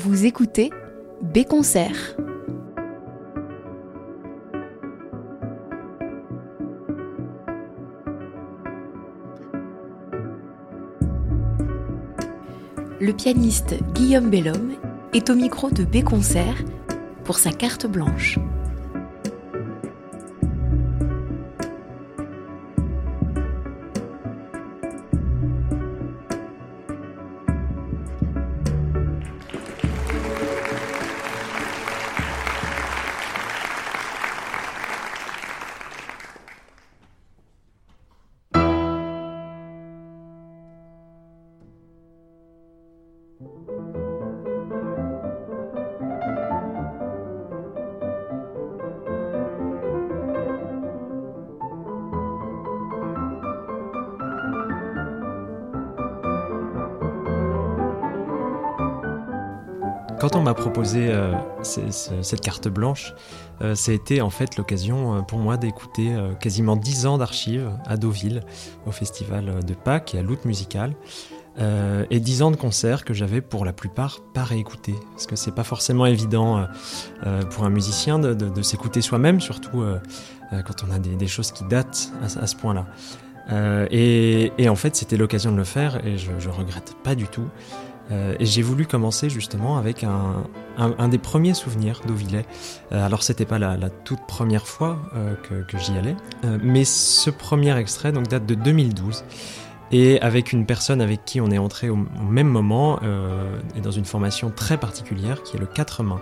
Vous écoutez B-Concert. Le pianiste Guillaume Bellhomme est au micro de B-Concert pour sa carte blanche. M'a proposé euh, cette carte blanche, euh, été en fait l'occasion euh, pour moi d'écouter quasiment dix ans d'archives à Deauville, au festival de Pâques et à l'Out Musical. et dix ans de concerts que j'avais pour la plupart pas réécoutés. Parce que c'est pas forcément évident pour un musicien de, s'écouter soi-même, surtout quand on a des, choses qui datent à, ce point-là. Et, en fait, c'était l'occasion de le faire et je, je regrette pas du tout. Euh, et j'ai voulu commencer justement avec un, un, des premiers souvenirs d'Auvillais. Euh, alors c'était pas la, toute première fois euh, que, j'y allais, mais ce premier extrait donc date de 2012 et avec une personne avec qui on est entré au, même moment et dans une formation très particulière qui est le 4 mains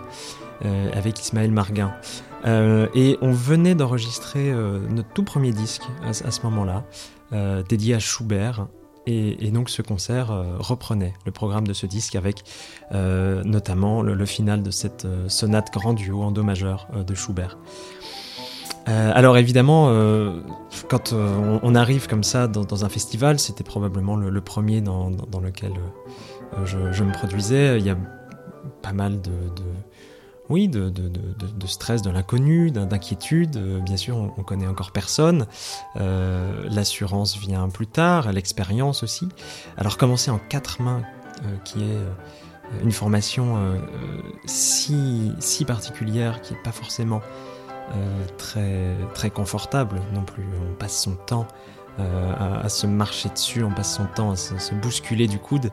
avec Ismaël Marguin. et on venait d'enregistrer notre tout premier disque à ce moment-là, dédié à Schubert, et, donc ce concert euh, reprenait le programme de ce disque avec euh, notamment le, final de cette euh, sonate grand duo en do majeur de Schubert. alors évidemment, quand on, arrive comme ça dans, un festival, c'était probablement le, premier dans, lequel je, me produisais. Il y a pas mal de oui, de, stress, de l'inconnu, d'inquiétude. Euh, bien sûr, on, connaît encore personne. Euh, l'assurance vient plus tard, l'expérience aussi. Alors commencer en quatre mains, euh, qui est une formation si, si particulière, qui n'est pas forcément très, très confortable non plus. On passe son temps euh, à, se marcher dessus, on passe son temps à se, bousculer du coude.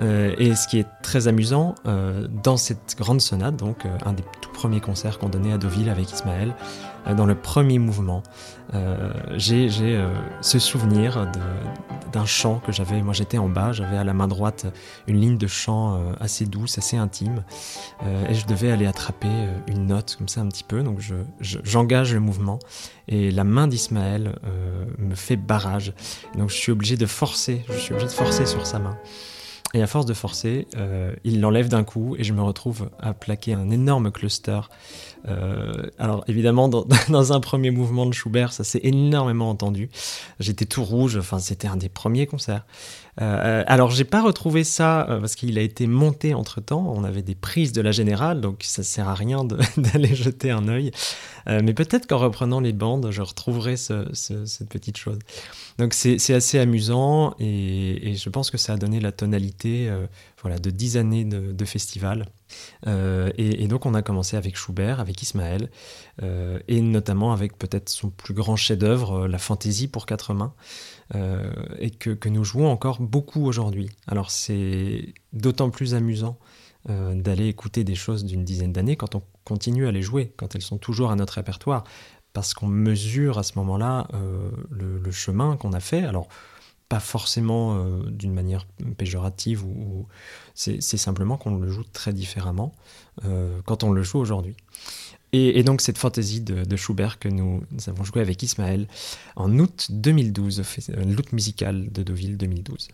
Euh, et ce qui est très amusant, euh, dans cette grande sonate, donc un des tout premiers concerts qu'on donnait à Deauville avec Ismaël, dans le premier mouvement, j'ai ce souvenir d'un chant que j'avais, moi j'étais en bas, j'avais à la main droite une ligne de chant assez douce, assez intime, et je devais aller attraper une note comme ça un petit peu, donc j'engage le mouvement, et la main d'Ismaël me fait barrage. donc je suis obligé de forcer, je suis obligé de forcer sur sa main. Et à force de forcer, euh, il l'enlève d'un coup et je me retrouve à plaquer un énorme cluster. Euh, alors évidemment, dans, dans, un premier mouvement de Schubert, ça s'est énormément entendu. J'étais tout rouge, enfin c'était un des premiers concerts. Euh, alors j'ai pas retrouvé ça euh, parce qu'il a été monté entre temps. On avait des prises de la générale, donc ça sert à rien d'aller jeter un œil. Euh, mais peut-être qu'en reprenant les bandes, je retrouverai cette petite chose. Donc c'est assez amusant et, je pense que ça a donné la tonalité voilà, de dix années de, festival. Et, donc on a commencé avec Schubert, avec Ismaël, et notamment avec peut-être son plus grand chef-d'œuvre, La Fantaisie pour quatre mains. Euh, et que, nous jouons encore beaucoup aujourd'hui. Alors c'est d'autant plus amusant euh, d'aller écouter des choses d'une dizaine d'années quand on continue à les jouer, quand elles sont toujours à notre répertoire, parce qu'on mesure à ce moment-là euh, le, chemin qu'on a fait. Alors pas forcément d'une manière péjorative, ou, c'est simplement qu'on le joue très différemment quand on le joue aujourd'hui. Et, donc cette fantaisie de, Schubert que nous, avons joué avec Ismaël en août 2012, l'août musical de Deauville 2012.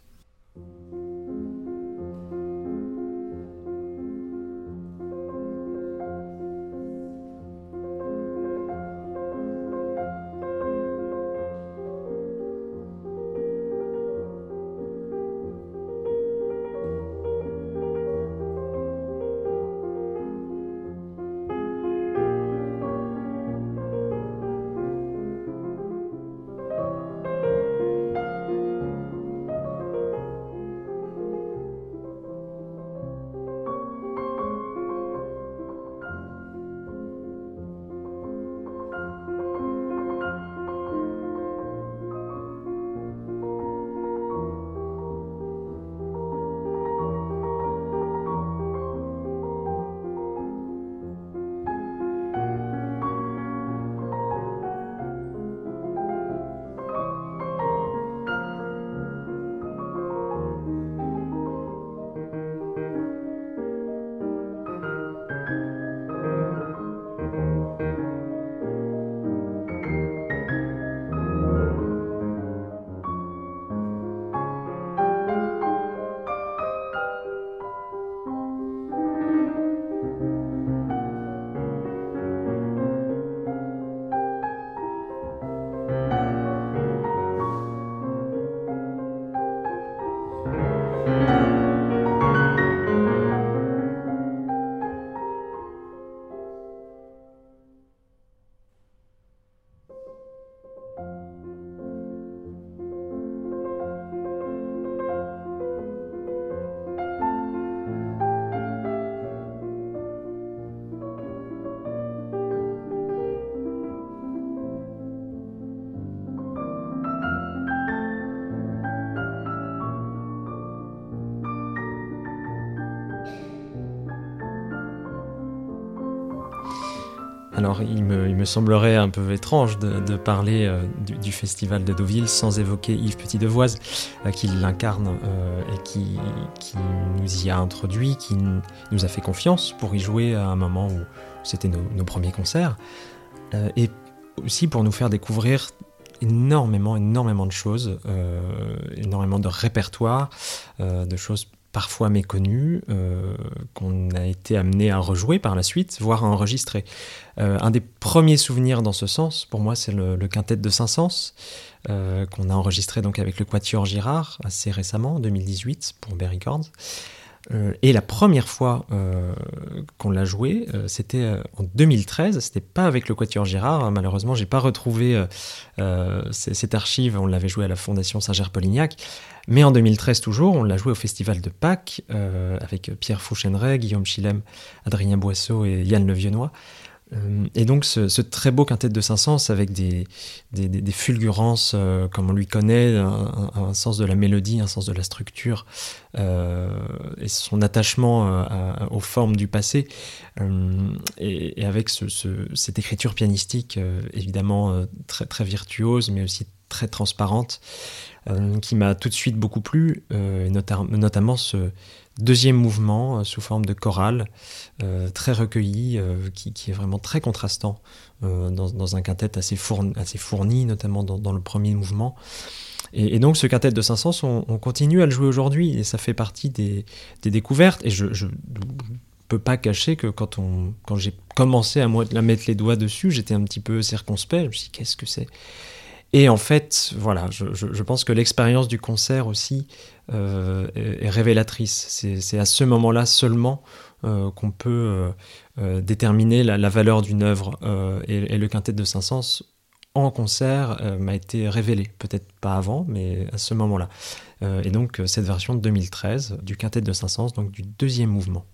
Il me, semblerait un peu étrange de, parler euh, du, festival de Deauville sans évoquer Yves Petit-Devoise, euh, qui l'incarne et qui, nous y a introduit, qui nous a fait confiance pour y jouer à un moment où c'était nos, premiers concerts, et aussi pour nous faire découvrir énormément, énormément de choses, énormément de répertoires, de choses parfois méconnu, euh, qu'on a été amené à rejouer par la suite, voire à enregistrer. Euh, un des premiers souvenirs dans ce sens, pour moi, c'est le, quintet de Saint-Saëns, euh, qu'on a enregistré donc avec le Quatuor Girard assez récemment, en 2018, pour Berry euh, et la première fois euh, qu'on l'a joué, euh, c'était en 2013. C'était pas avec le Quatuor Girard. Hein, malheureusement, j'ai pas retrouvé cette archive. On l'avait joué à la Fondation Saint-Ger-Polignac. Mais en 2013 toujours, on l'a joué au Festival de Pâques avec Pierre Fouchenray, Guillaume Chilem, Adrien Boisseau et Yann Le Viennois. Euh, et donc ce, très beau quintet de Saint-Saëns avec des, des, fulgurances euh, comme on lui connaît, un, sens de la mélodie, un sens de la structure euh, et son attachement aux formes du passé et, avec cette écriture pianistique évidemment très, très virtuose mais aussi très transparente qui m'a tout de suite beaucoup plu, et notamment ce, deuxième mouvement euh, sous forme de chorale, euh, très recueilli, euh, qui, est vraiment très contrastant dans, un quintet assez fourni, notamment dans, le premier mouvement. Et, donc ce quintet de 500, on, on, continue à le jouer aujourd'hui, et ça fait partie des, découvertes. Et je ne peux pas cacher que quand j'ai commencé à, à mettre les doigts dessus, j'étais un petit peu circonspect. Je me suis dit, qu'est-ce que c'est? Et en fait, voilà, je, pense que l'expérience du concert aussi euh, est, révélatrice. C'est à ce moment-là seulement euh, qu'on peut euh, déterminer la, valeur d'une œuvre. Et, le quintet de Saint-Saëns en concert m'a été révélé. Peut-être pas avant, mais à ce moment-là. et donc cette version de 2013 du quintet de Saint-Saëns, donc du deuxième mouvement.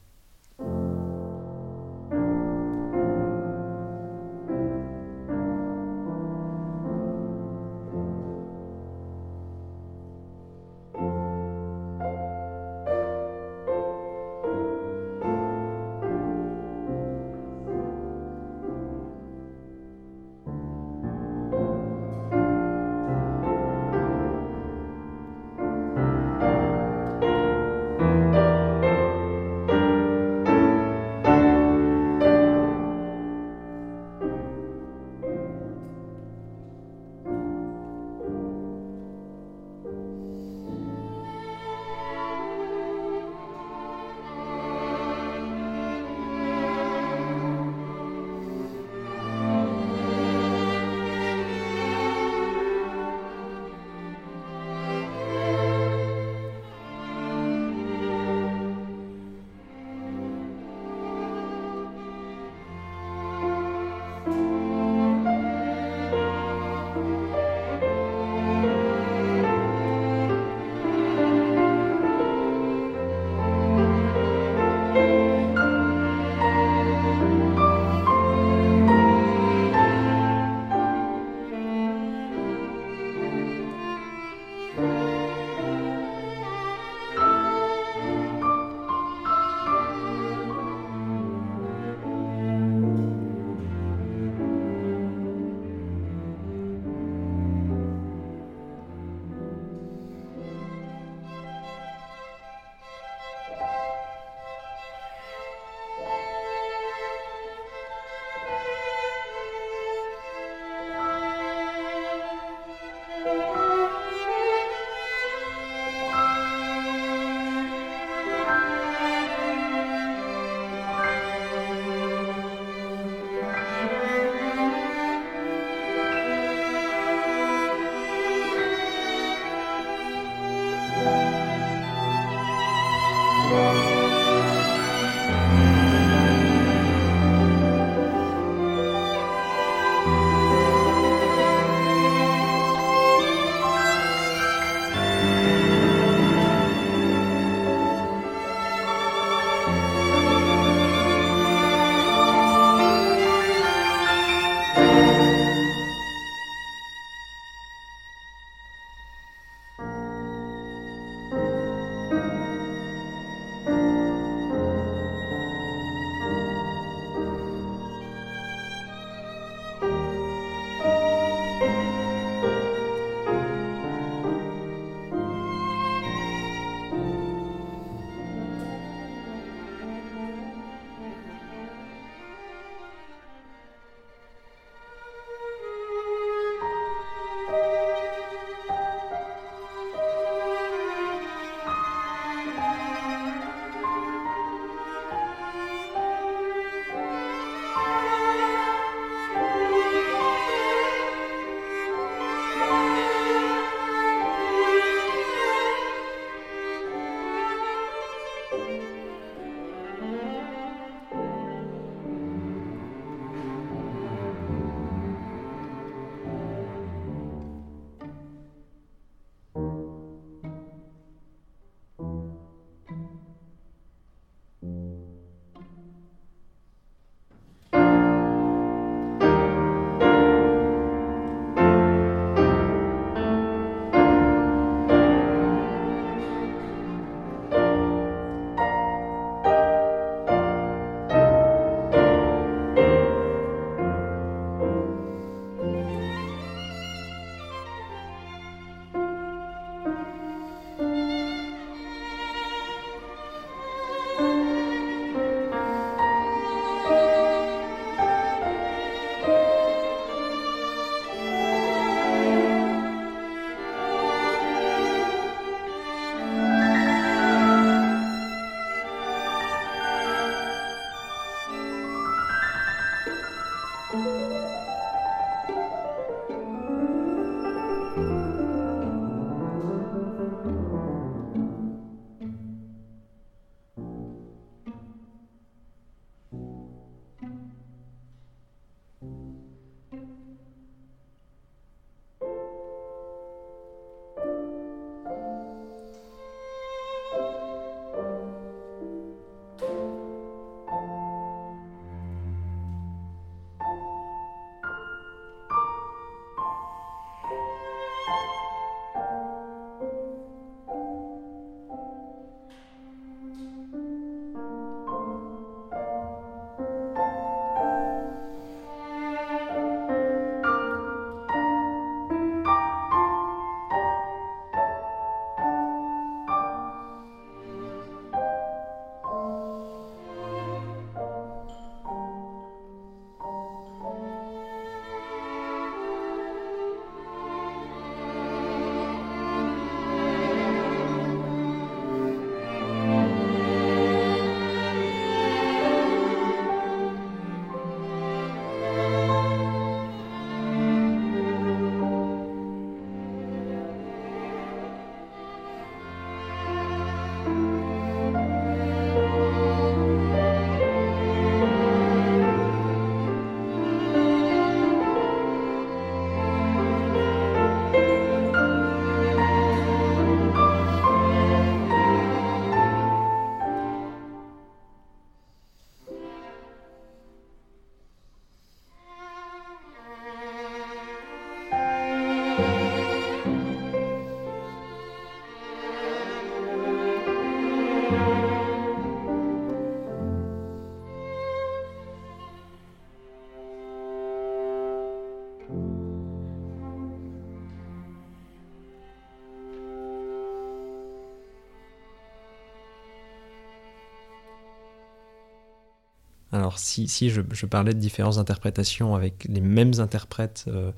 Si, je, parlais de différentes interprétations avec les mêmes interprètes euh,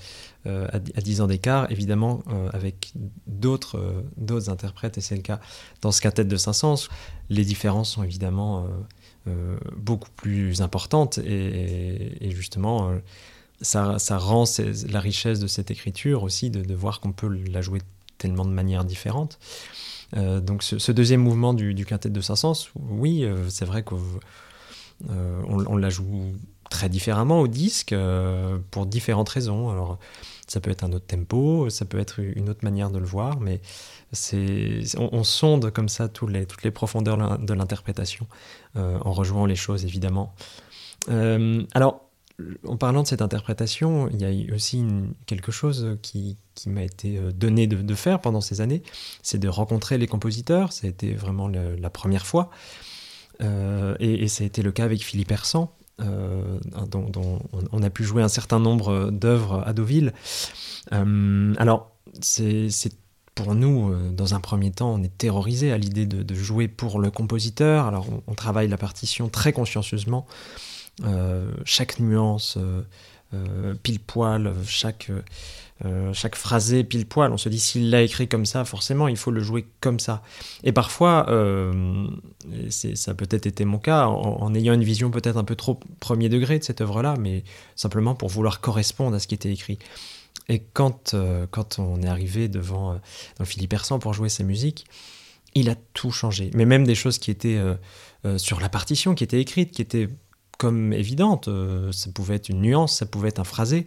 euh, à, 10 ans d'écart, évidemment avec d'autres d'autres interprètes, et c'est le cas dans ce quintet de Saint-Saëns, les différences sont évidemment beaucoup plus importantes et, justement ça, rend la richesse de cette écriture aussi de, voir qu'on peut la jouer tellement de manières différentes. Euh, donc ce, deuxième mouvement du, quintet de Saint-Saëns, oui, euh, c'est vrai qu'on euh, on, la joue très différemment au disque pour différentes raisons. Alors ça peut être un autre tempo, ça peut être une autre manière de le voir, mais on, sonde comme ça toutes les profondeurs de l'interprétation en rejoignant les choses évidemment. alors en parlant de cette interprétation, il y a aussi quelque chose qui, m'a été euh, donné de, faire pendant ces années, c'est de rencontrer les compositeurs. Ça a été vraiment la première fois. Euh, et, ça a été le cas avec Philippe Hersan, euh, dont, on a pu jouer un certain nombre d'œuvres à Deauville. alors, c'est pour nous, dans un premier temps, on est terrorisé à l'idée de, jouer pour le compositeur. Alors, on travaille la partition très consciencieusement. Euh, chaque nuance euh, euh, pile poil, chaque, chaque phrasé pile poil. On se dit s'il l'a écrit comme ça, forcément il faut le jouer comme ça. Et parfois, ça a peut-être été mon cas, en, ayant une vision peut-être un peu trop premier degré de cette œuvre-là, mais simplement pour vouloir correspondre à ce qui était écrit. Et quand, quand on est arrivé devant Philippe Hersan pour jouer ses musiques, il a tout changé. Mais même des choses qui étaient sur la partition, qui étaient écrites, qui étaient comme évidente. Euh, ça pouvait être une nuance, ça pouvait être un phrasé.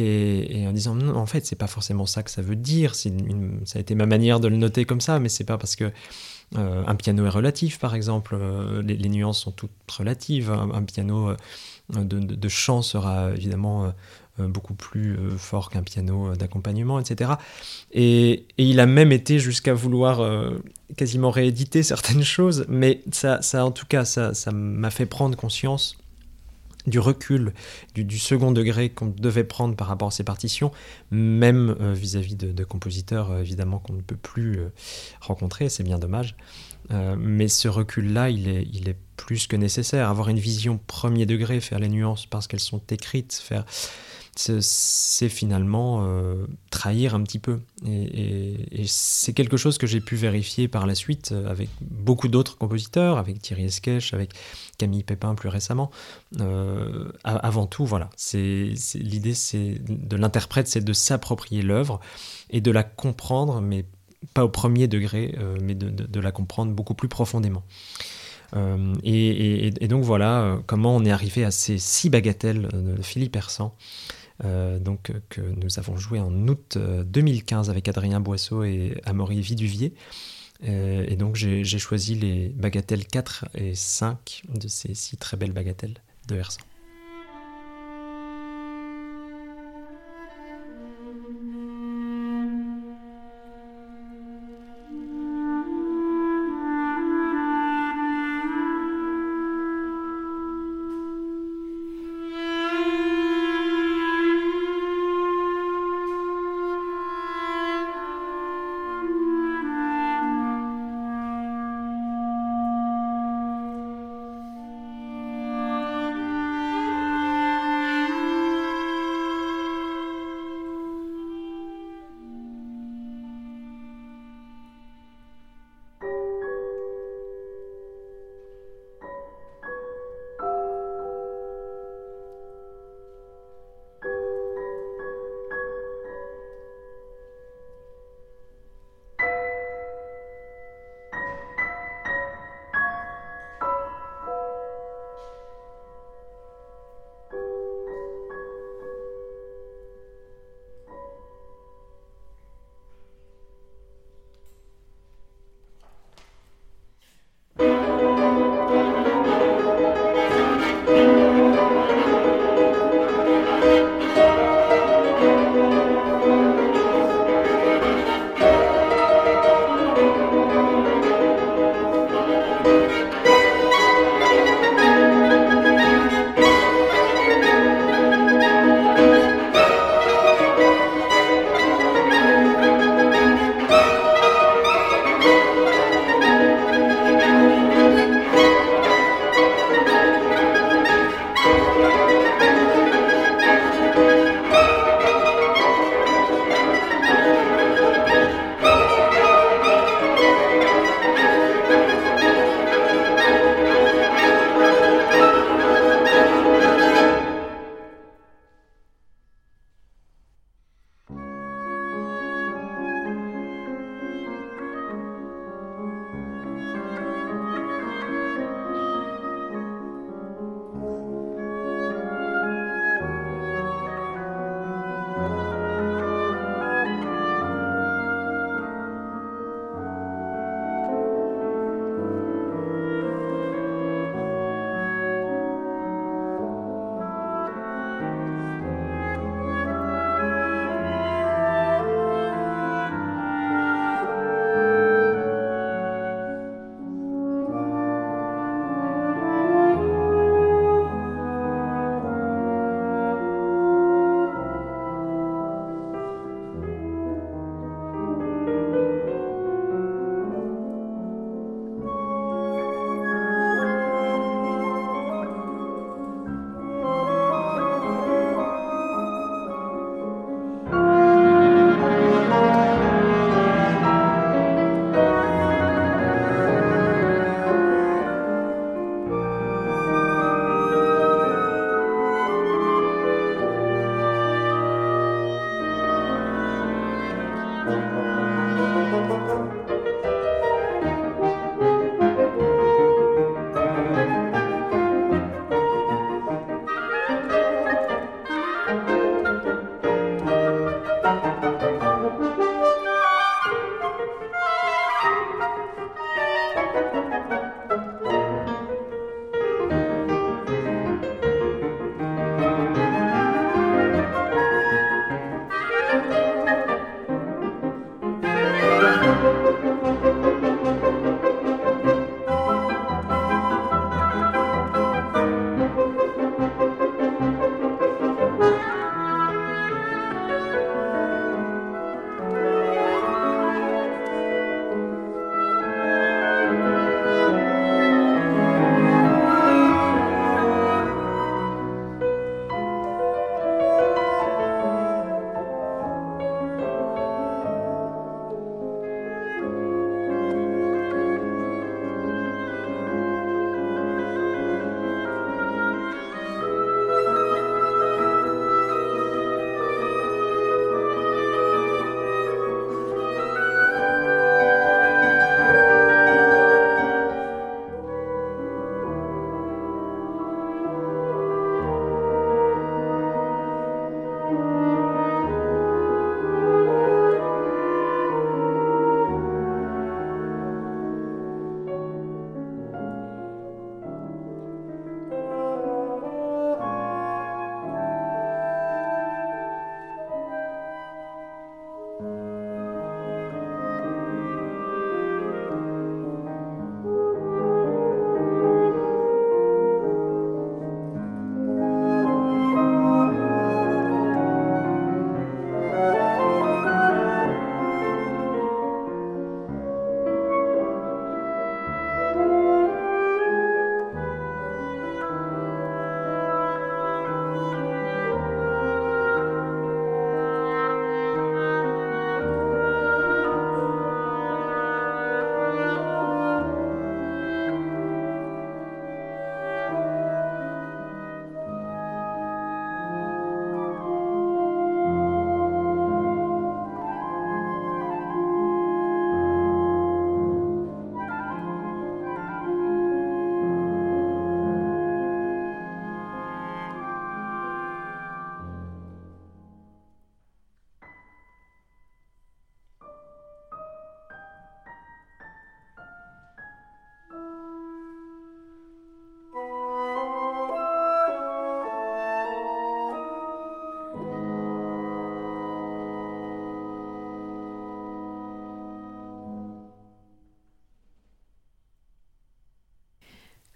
Et, en disant, en fait, c'est pas forcément ça que ça veut dire. ça a été ma manière de le noter comme ça, mais c'est pas parce que euh, un piano est relatif, par exemple. Euh, les, nuances sont toutes relatives. Un, piano de, de, chant sera évidemment euh, beaucoup plus euh, fort qu'un piano euh, d'accompagnement, etc. Et, il a même été jusqu'à vouloir quasiment rééditer certaines choses, mais ça en tout cas, ça m'a fait prendre conscience du recul, du, second degré qu'on devait prendre par rapport à ces partitions, même vis-à-vis de, compositeurs évidemment qu'on ne peut plus rencontrer, c'est bien dommage. mais ce recul-là, il est, il est plus que nécessaire. Avoir une vision premier degré, faire les nuances parce qu'elles sont écrites, faire c'est finalement euh, trahir un petit peu. Et, c'est quelque chose que j'ai pu vérifier par la suite euh, avec beaucoup d'autres compositeurs, avec Thierry Esquèche, avec Camille Pépin plus récemment. Euh, avant tout, voilà, l'idée de l'interprète, c'est de s'approprier l'œuvre et de la comprendre, mais pas au premier degré, mais de, la comprendre beaucoup plus profondément. et, donc voilà comment on est arrivé à ces six bagatelles de Philippe Hersan. Euh, donc, euh, que nous avons joué en août 2015 euh, avec Adrien Boisseau et Amaury Viduvier. et donc j'ai choisi les bagatelles 4 et 5 de ces six très belles bagatelles de Hersan.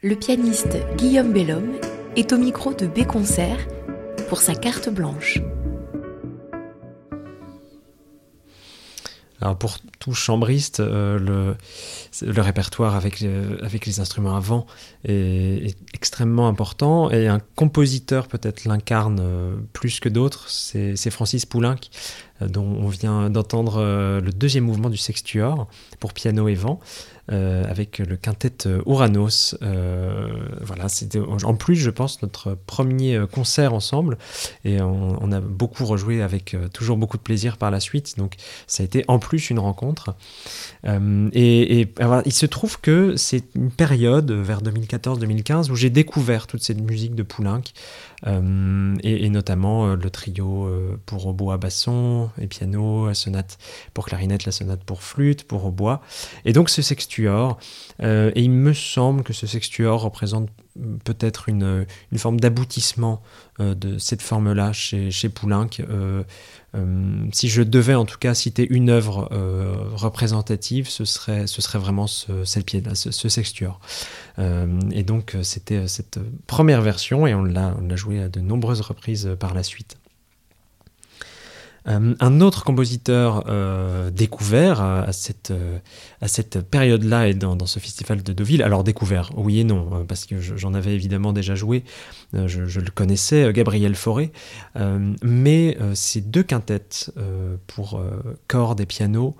Le pianiste Guillaume Bellhomme est au micro de B Concert pour sa carte blanche. Alors pour tout chambriste, euh, le, répertoire avec, euh, les instruments avant est, extrêmement important et un compositeur peut-être l'incarne euh, plus que d'autres, c'est Francis Poulenc dont on vient d'entendre le deuxième mouvement du sextuor pour piano et vent. Euh, avec le quintet Uranos. Euh, voilà, c'était en plus, je pense, notre premier concert ensemble et on, a beaucoup rejoué avec euh, toujours beaucoup de plaisir par la suite. Donc, ça a été en plus une rencontre. et, il se trouve que c'est une période vers 2014-2015 où j'ai découvert toute cette musique de Poulenc. Et, notamment le trio pour hautbois basson et piano, la sonate pour clarinette, la sonate pour flûte, pour hautbois. Et donc ce sextuor euh, et il me semble que ce sextuor représente peut-être une, forme d'aboutissement euh, de cette forme-là chez, chez Poulenc. Euh, si je devais en tout cas citer une œuvre représentative, ce serait, vraiment ce, cette ce, ce et donc c'était cette première version et on l'a joué à de nombreuses reprises par la suite. Euh, un autre compositeur euh, découvert euh, à cette, période-là et dans, ce festival de Deauville, alors découvert, oui et non, parce que j'en avais évidemment déjà joué, je, le connaissais, Gabriel Fauré, mais ces deux quintettes pour cordes et piano,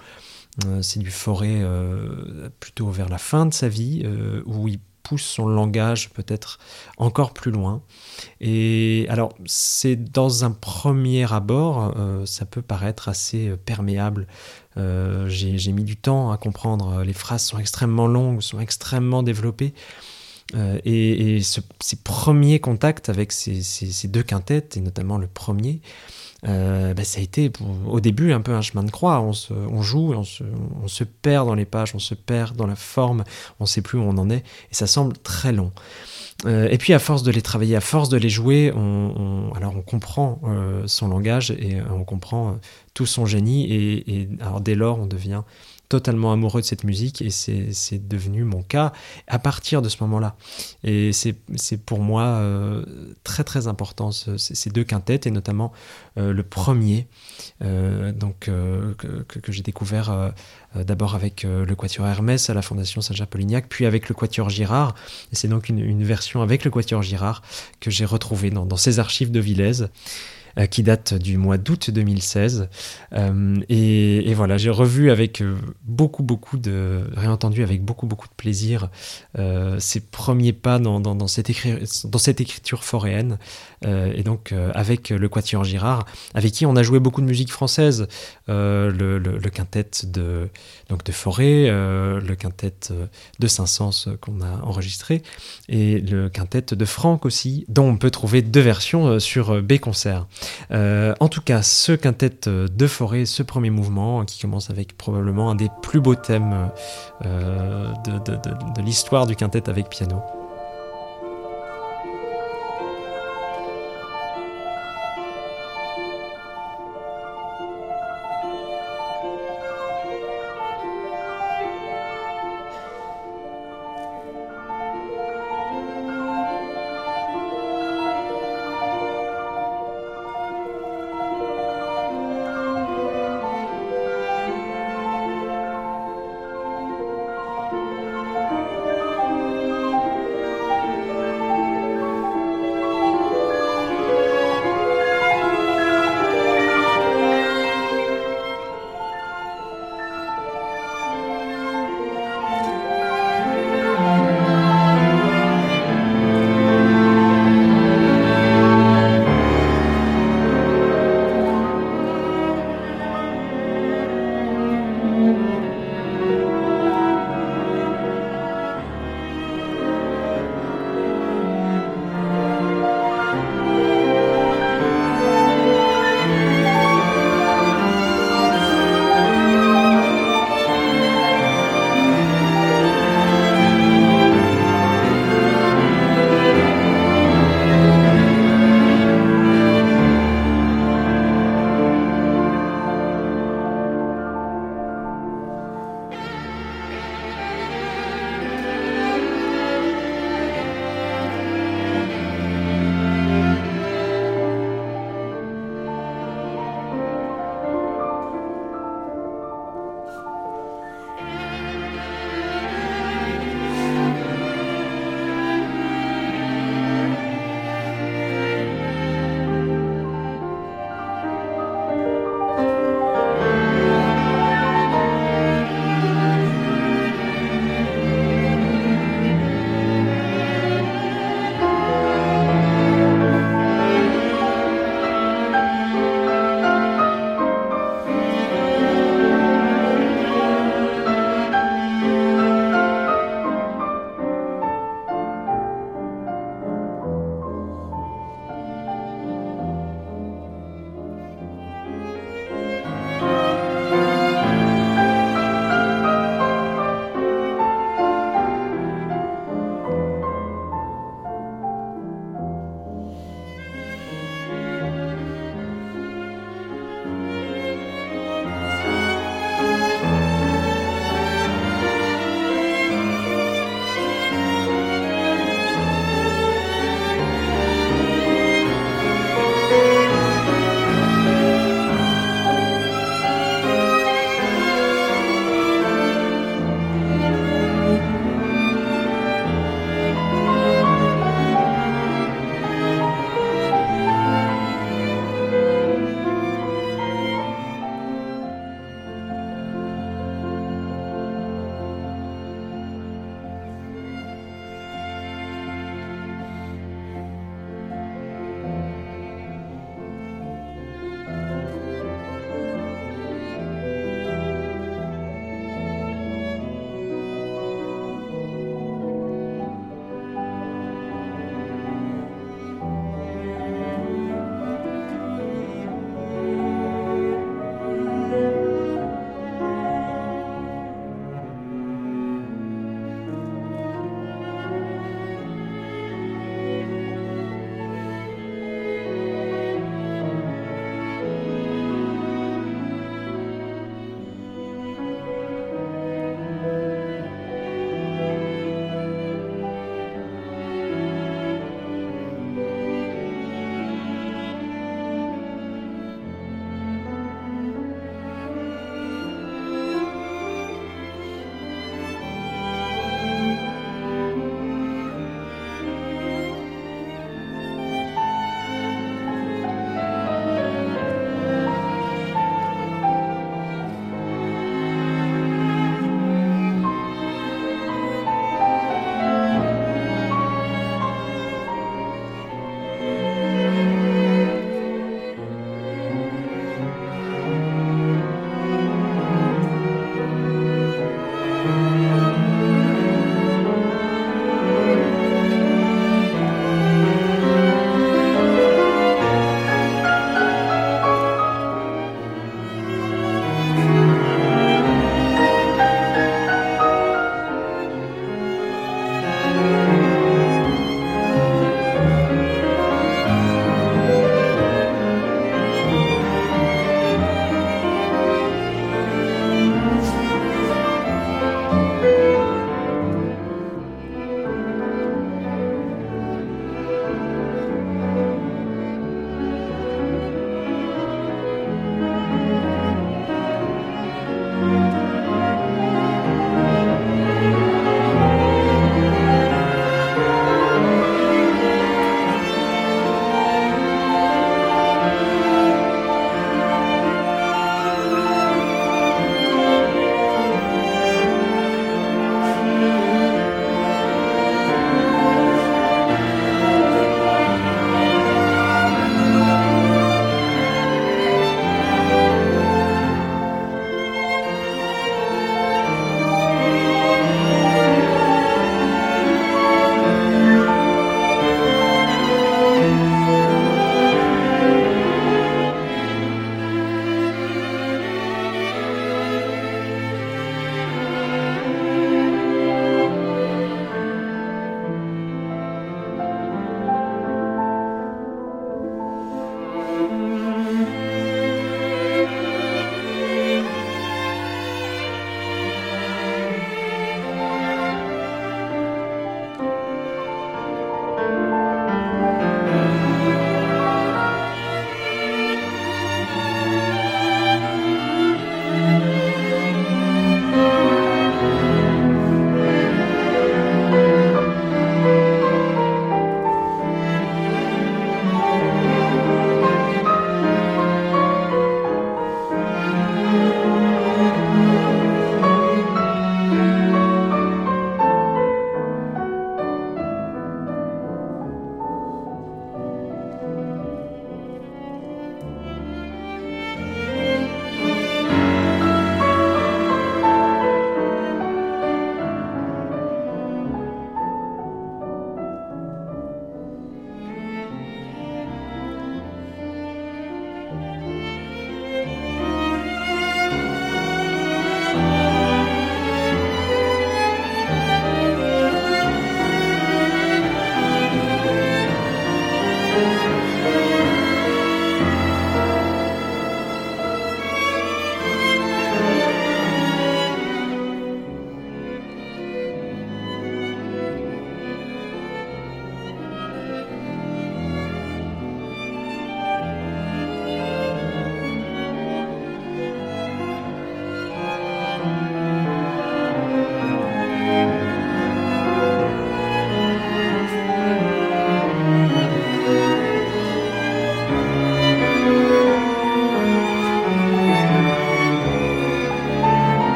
c'est du Forêt plutôt vers la fin de sa vie, où il pousse son langage peut-être encore plus loin. Et alors, c'est dans un premier abord, euh, ça peut paraître assez euh, perméable. Euh, j'ai mis du temps à comprendre. Les phrases sont extrêmement longues, sont extrêmement développées. et, ces premiers contacts avec ces, ces, deux quintettes, et notamment le premier, bah, ça a été au début un peu un chemin de croix. On, se, on joue, on se, on se, perd dans les pages, on se perd dans la forme, on ne sait plus où on en est, et ça semble très long. Euh, et puis à force de les travailler, à force de les jouer, on, alors on comprend euh, son langage et euh, on comprend tout son génie. Et, alors dès lors, on devient totalement amoureux de cette musique et c'est devenu mon cas à partir de ce moment-là. Et c'est pour moi très très important ces deux quintettes et notamment le premier donc, que, j'ai découvert euh, d'abord avec euh, le Quatuor Hermès à la Fondation Saint-Jean-Polignac, puis avec le Quatuor Girard. C'est donc une, version avec le Quatuor Girard que j'ai retrouvée dans, dans ces archives de Villez. Euh, qui date du mois d'août 2016. Euh, et, voilà, j'ai revu avec euh, beaucoup, beaucoup de. réentendu avec beaucoup, beaucoup de plaisir ces premiers pas dans, dans, cette, dans cette, écriture foréenne. Et donc, avec le Quatuor Girard, avec qui on a joué beaucoup de musique française. Le, le, quintet de, donc de Forêt, le quintet de Saint-Saëns qu'on a enregistré, et le quintet de Franck aussi, dont on peut trouver deux versions sur B-Concert. Euh, en tout cas, ce quintet de forêt, ce premier mouvement, qui commence avec probablement un des plus beaux thèmes euh, de l'histoire du quintet avec piano.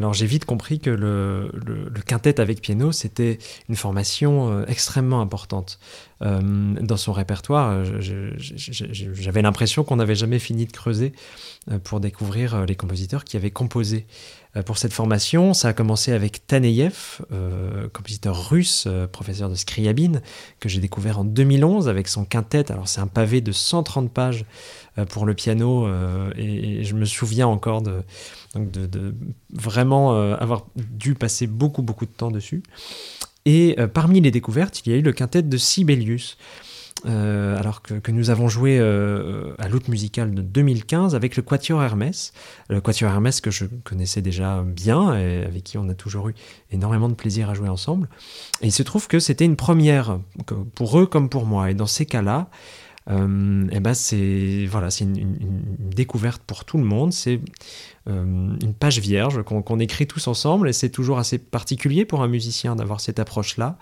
Alors j'ai vite compris que le, quintet avec piano, c'était une formation euh, extrêmement importante. Euh, dans son répertoire, j'avais l'impression qu'on n'avait jamais fini de creuser pour découvrir les compositeurs qui avaient composé euh, pour cette formation. Ça a commencé avec Taneyev, euh, compositeur russe, euh, professeur de Scriabine, que j'ai découvert en 2011 avec son quintet. Alors c'est un pavé de 130 pages pour le piano et, je me souviens encore de, de vraiment avoir dû passer beaucoup beaucoup de temps dessus. Et parmi les découvertes, il y a eu le quintet de Sibelius. Euh, alors que, nous avons joué euh, à l'autre musical de 2015 avec le Quatuor Hermès, le Quatuor Hermès que je connaissais déjà bien et avec qui on a toujours eu énormément de plaisir à jouer ensemble. Et il se trouve que c'était une première pour eux comme pour moi. Et dans ces cas-là, euh, eh ben c'est voilà, c'est une, découverte pour tout le monde. C'est une page vierge qu'on écrit tous ensemble et c'est toujours assez particulier pour un musicien d'avoir cette approche-là.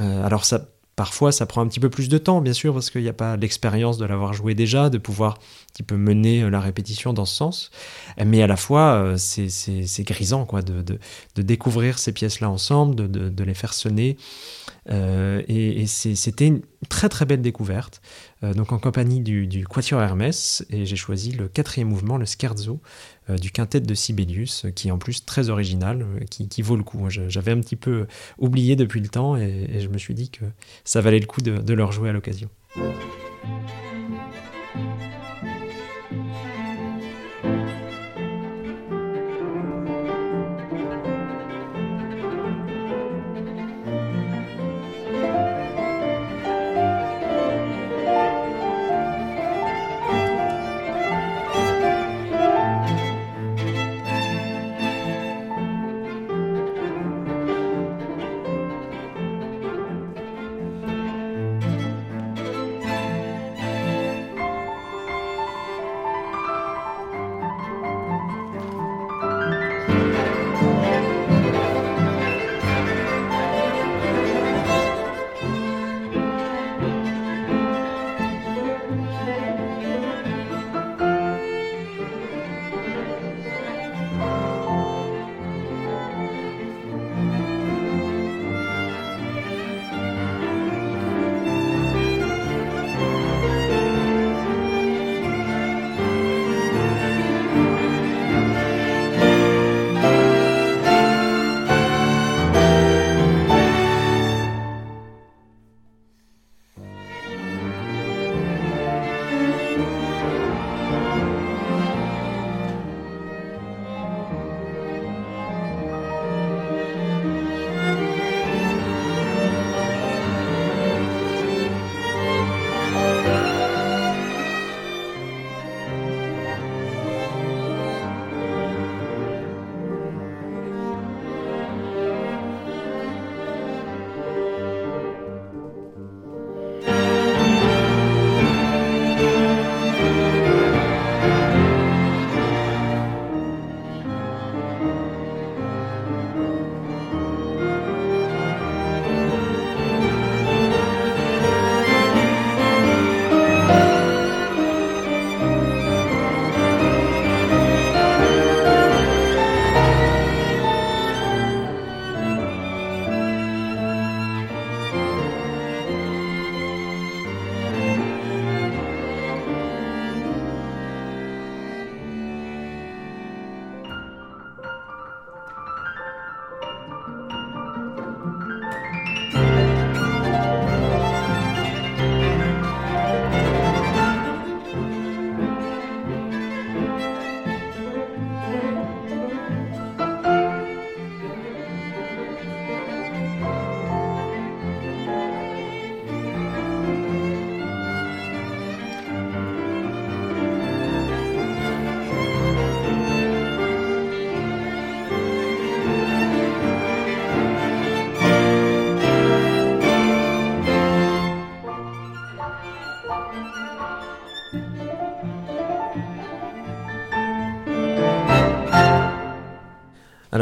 alors ça Parfois, ça prend un petit peu plus de temps, bien sûr, parce qu'il n'y a pas l'expérience de l'avoir joué déjà, de pouvoir un petit peu mener euh, la répétition dans ce sens. Mais à la fois, euh, c'est grisant quoi, de, découvrir ces pièces-là ensemble, de, les faire sonner. Euh, et, c'était une très très belle découverte. donc en compagnie du, du Quatuor Hermès, et j'ai choisi le quatrième mouvement, le Scherzo, du quintet de Sibelius, qui est en plus très original, euh, qui, vaut le coup. J'avais un petit peu oublié depuis le temps et, je me suis dit que ça valait le coup de, de leur jouer à l'occasion.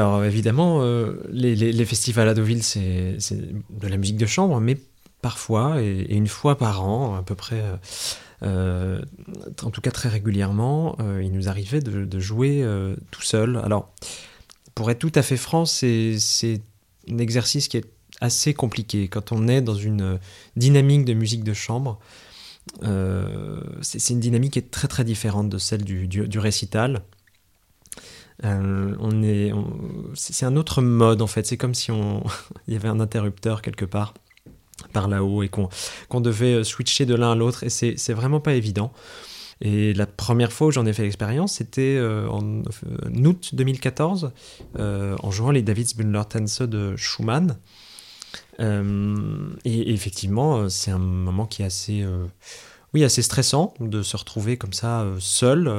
Alors évidemment, euh, les, festivals à Deauville, c'est de la musique de chambre, mais parfois, et, une fois par an, à peu près, euh, euh, en tout cas très régulièrement, il nous arrivait de, jouer tout seul. Alors, pour être tout à fait franc, c'est un exercice qui est assez compliqué. Quand on est dans une dynamique de musique de chambre, c'est une dynamique qui est très très différente de celle du, récital. Euh, on est, c'est un autre mode en fait. C'est comme si on, il y avait un interrupteur quelque part par là-haut et qu'on devait switcher de l'un à l'autre. Et c'est vraiment pas évident. Et la première fois où j'en ai fait l'expérience, c'était euh, en, août 2014, en jouant les Davidsbündler Tänze de Schumann. Euh, et, effectivement, euh, c'est un moment qui est assez, euh, oui, assez stressant de se retrouver comme ça seul.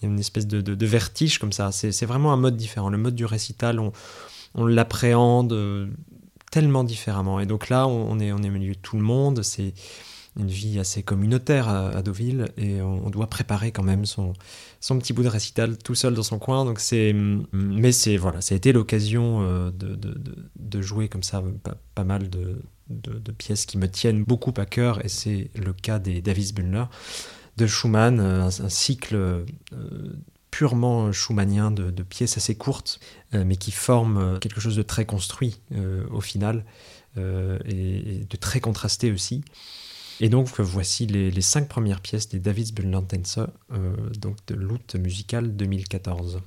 Il y, a une espèce de, vertige comme ça. C'est vraiment un mode différent. Le mode du récital, on, l'appréhende tellement différemment. Et donc là, on est, on au milieu de tout le monde. C'est une vie assez communautaire à, Deauville et on, doit préparer quand même son, petit bout de récital tout seul dans son coin. Donc mais c'est voilà, ça a été l'occasion euh, de, jouer comme ça pas, mal de, de, pièces qui me tiennent beaucoup à cœur et c'est le cas des Davis Bullner de Schumann, euh, un, cycle euh, purement schumannien de, pièces assez courtes, mais qui forment quelque chose de très construit au final et, de très contrasté aussi. Et donc voici les, cinq premières pièces des Davids Bullentense, euh, donc de l'août musical 2014.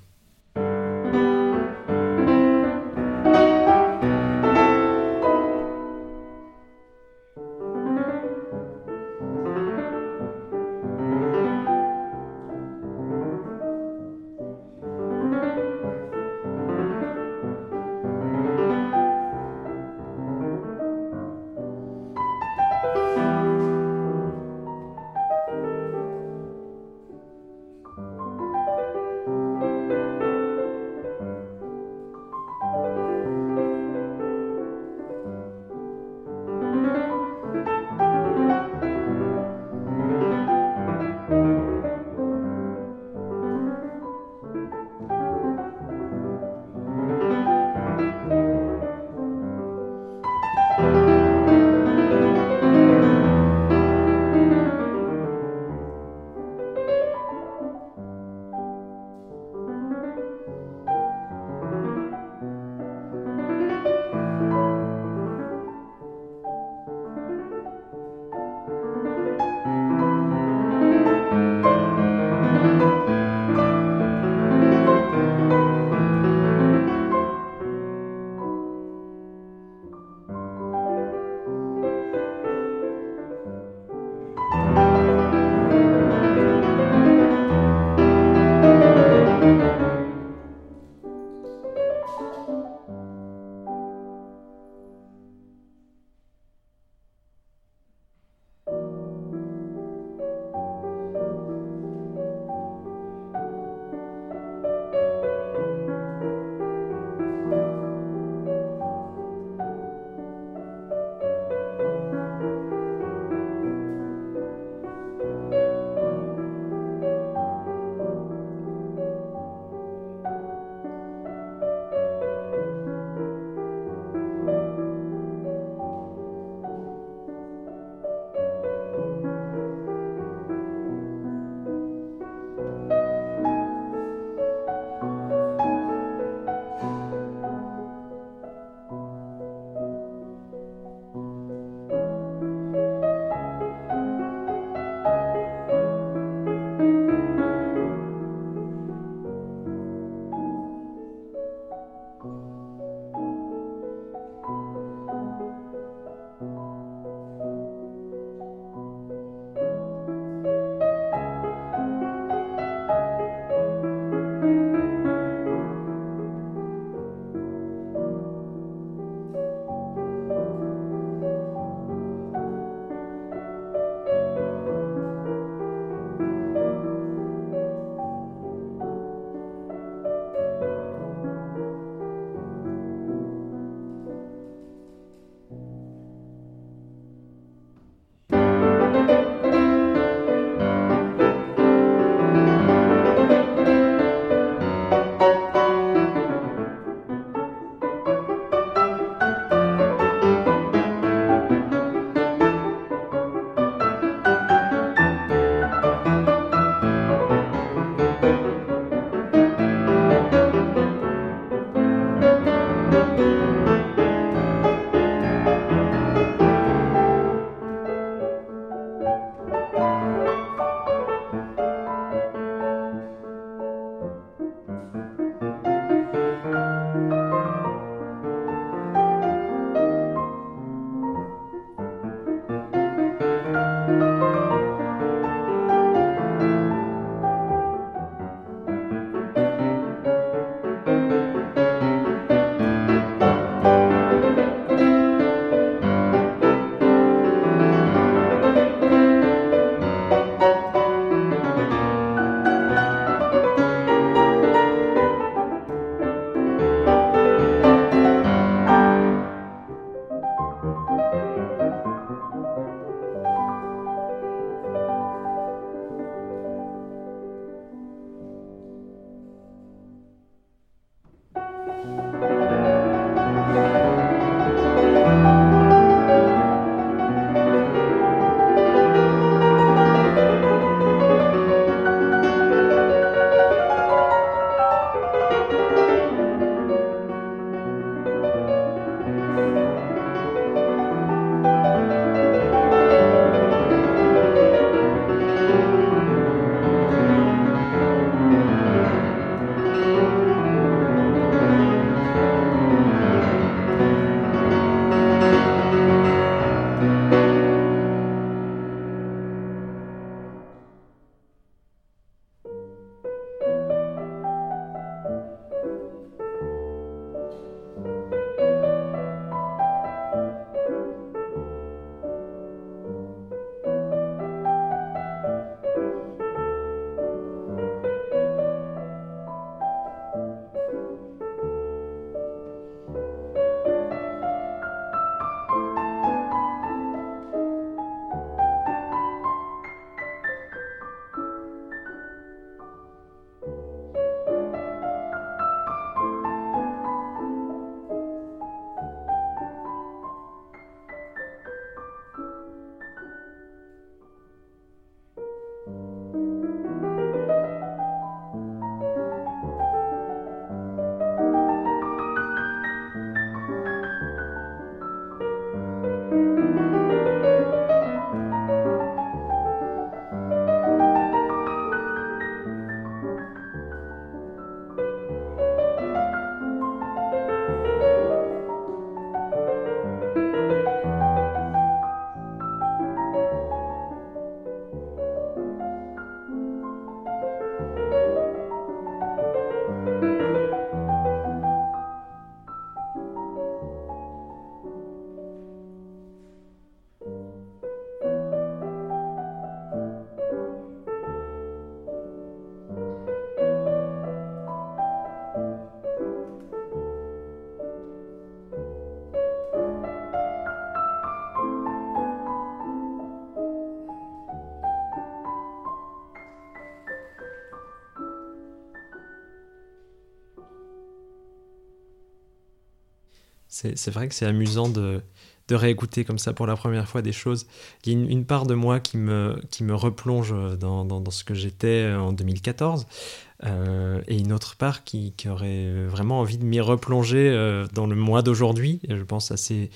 C'est vrai que c'est amusant de, de réécouter comme ça pour la première fois des choses. Il y a une, part de moi qui me, qui me replonge dans, dans, ce que j'étais en 2014. Euh, et une autre part qui, qui, aurait vraiment envie de m'y replonger euh, dans le mois d'aujourd'hui, je pense assez,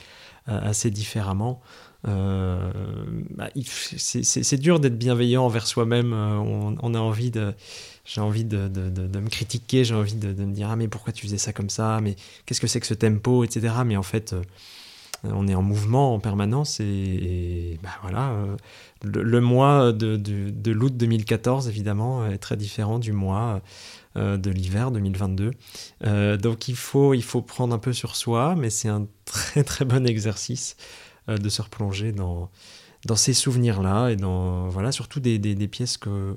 assez différemment. Euh, bah, c'est dur d'être bienveillant envers soi-même. On, on, a envie de, j'ai envie de, me critiquer, j'ai envie de, me dire ah mais pourquoi tu faisais ça comme ça, mais qu'est-ce que c'est que ce tempo, etc. Mais en fait, on est en mouvement en permanence et, bah voilà, euh, le, mois de, de, l'août 2014 évidemment est très différent du mois euh, de l'hiver 2022. Euh, donc il faut, il faut prendre un peu sur soi, mais c'est un très très bon exercice de se replonger dans, dans ces souvenirs-là et dans voilà surtout des, des, pièces que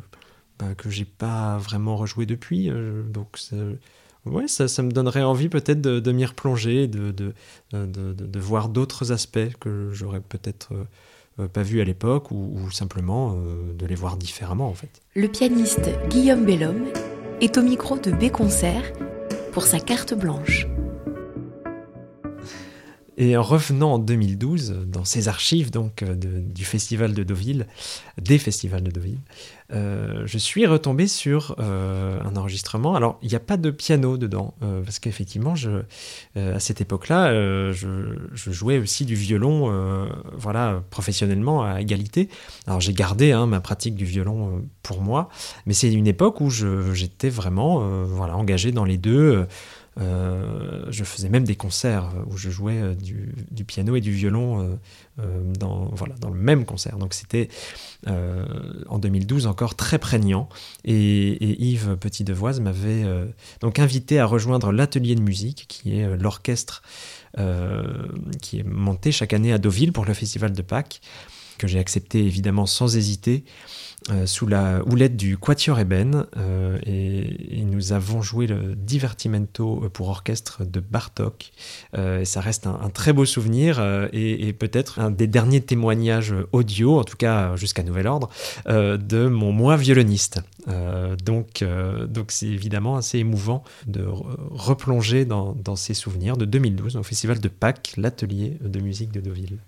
bah, que j'ai pas vraiment rejouées depuis. donc ouais, ça, me donnerait envie peut-être de, m'y replonger, de, de, de voir d'autres aspects que j'aurais peut-être euh, euh, pas vus à l'époque ou, simplement euh, de les voir différemment en fait. Le pianiste Guillaume Bellhomme est au micro de B Concert pour sa carte blanche. Et en revenant en 2012, dans ces archives donc euh, du festival de Deauville, des festivals de Deauville, euh, je suis retombé sur euh, un enregistrement. Alors, il n'y a pas de piano dedans, parce qu'effectivement, à cette époque-là, je, jouais aussi du violon, voilà, professionnellement à égalité. Alors, j'ai gardé hein, ma pratique du violon pour moi, mais c'est une époque où j'étais vraiment, voilà, engagé dans les deux. Euh, je faisais même des concerts où je jouais euh, du, piano et du violon euh, dans, voilà, dans le même concert. Donc c'était en 2012 encore très prégnant. Et, Yves Petit-Devoise m'avait donc invité à rejoindre l'atelier de musique, qui est l'orchestre qui est monté chaque année à Deauville pour le festival de Pâques, que j'ai accepté évidemment sans hésiter. Euh, sous la houlette du Quatuor Eben euh, et, nous avons joué le Divertimento pour orchestre de Bartok et ça reste un, très beau souvenir et, peut-être un des derniers témoignages audio, en tout cas jusqu'à nouvel ordre, de mon moi violoniste. donc donc c'est évidemment assez émouvant de replonger dans ces souvenirs de 2012 au festival de Pâques, l'atelier de musique de Deauville.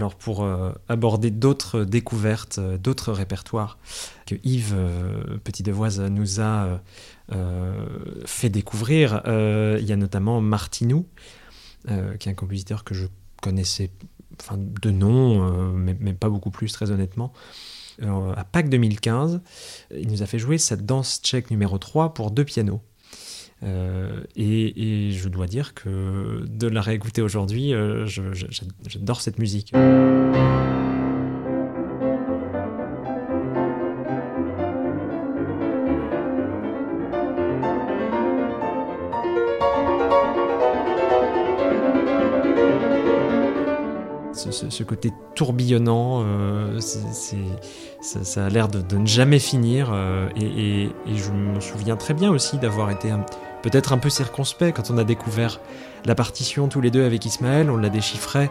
Alors pour euh, aborder d'autres découvertes, euh, d'autres répertoires que Yves euh, Petit-Devoise nous a fait découvrir, il y a notamment Martinou, qui est un compositeur que je connaissais de nom, mais, mais, pas beaucoup plus très honnêtement. à Pâques 2015, il nous a fait jouer cette danse tchèque numéro 3 pour deux pianos. Euh, et, je dois dire que de la réécouter aujourd'hui, euh, j'adore cette musique. Ce, côté tourbillonnant, euh, ça, a l'air de, ne jamais finir. et, et, je me souviens très bien aussi d'avoir été un, peut-être un peu circonspect quand on a découvert la partition tous les deux avec Ismaël, on l'a déchiffrait.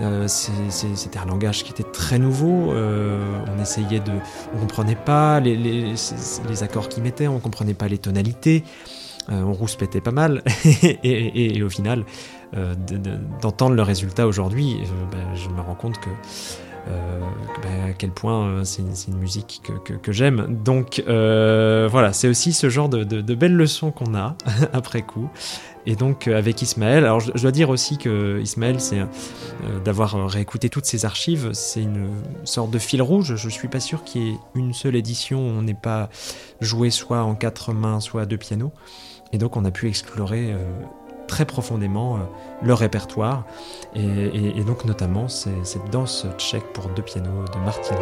Euh, c'était un langage qui était très nouveau. Euh, on essayait de, on comprenait pas les, les, accords qu'il mettait, on comprenait pas les tonalités. Euh, on rouspétait pas mal et, et, au final, d'entendre le résultat aujourd'hui, ben, je me rends compte que ben, à quel point c'est une, musique que, j'aime. Donc voilà, c'est aussi ce genre de, belles leçons qu'on a après coup. Et donc euh, avec Ismaël, alors je, dois dire aussi que Ismaël, c'est euh, d'avoir réécouté toutes ses archives, c'est une sorte de fil rouge. Je suis pas sûr qu'il y ait une seule édition où on n'ait pas joué soit en quatre mains, soit à deux pianos. Et donc on a pu explorer euh, très profondément leur répertoire, et, donc notamment cette danse tchèque pour deux pianos de Martin.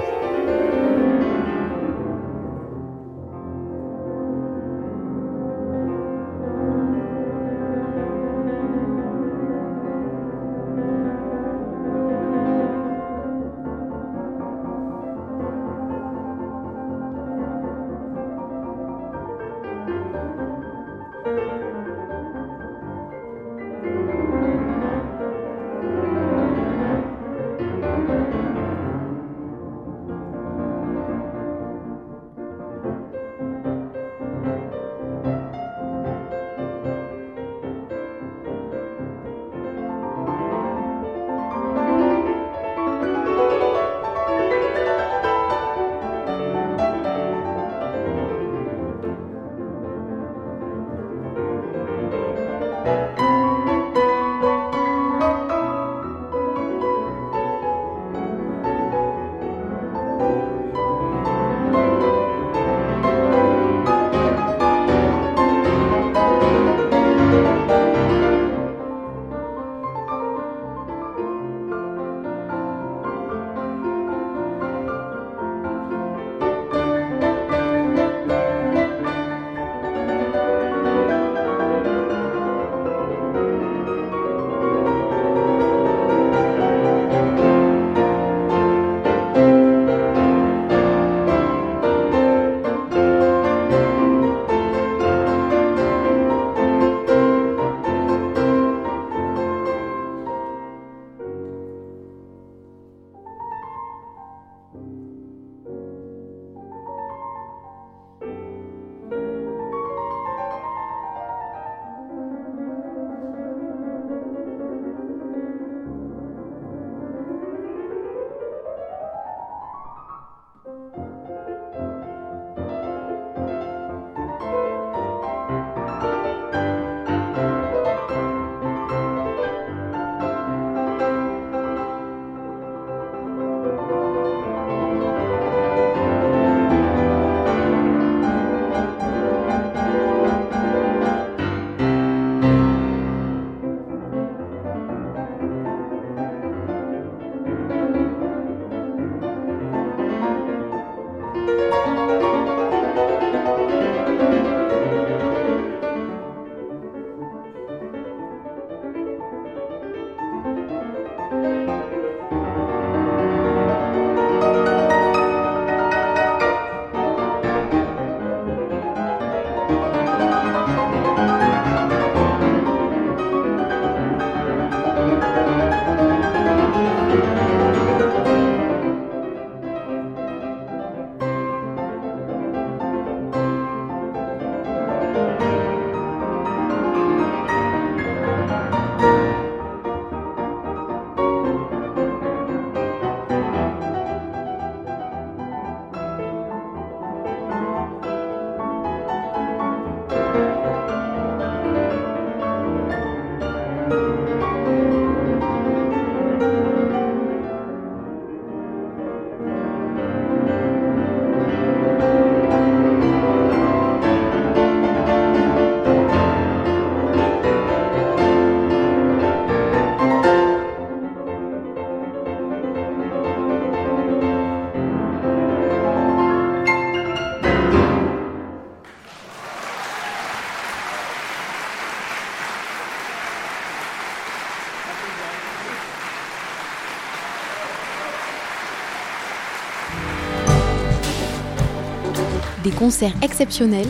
Des concerts exceptionnels,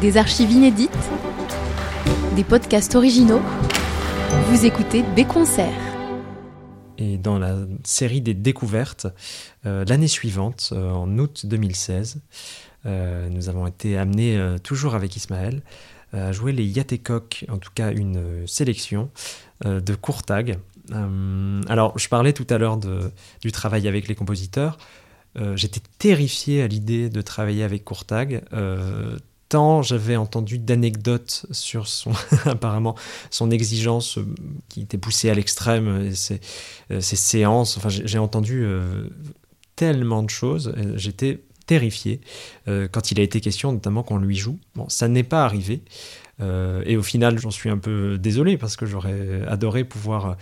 des archives inédites, des podcasts originaux. Vous écoutez Des concerts. Et dans la série des découvertes, euh, l'année suivante, euh, en août 2016, euh, nous avons été amenés, toujours avec Ismaël, à jouer les Yatekok, en tout cas une sélection de Courtag, alors, je parlais tout à l'heure du travail avec les compositeurs. J'étais terrifié à l'idée de travailler avec Courtag j'avais entendu d'anecdotes sur son apparemment son exigence euh, qui était poussée à l'extrême et ses, euh, séances. Enfin j'ai entendu euh, tellement de choses j'étais terrifié quand il a été question notamment qu'on lui joue. Bon ça n'est pas arrivé euh, et au final, j'en suis un peu désolé parce que j'aurais adoré pouvoir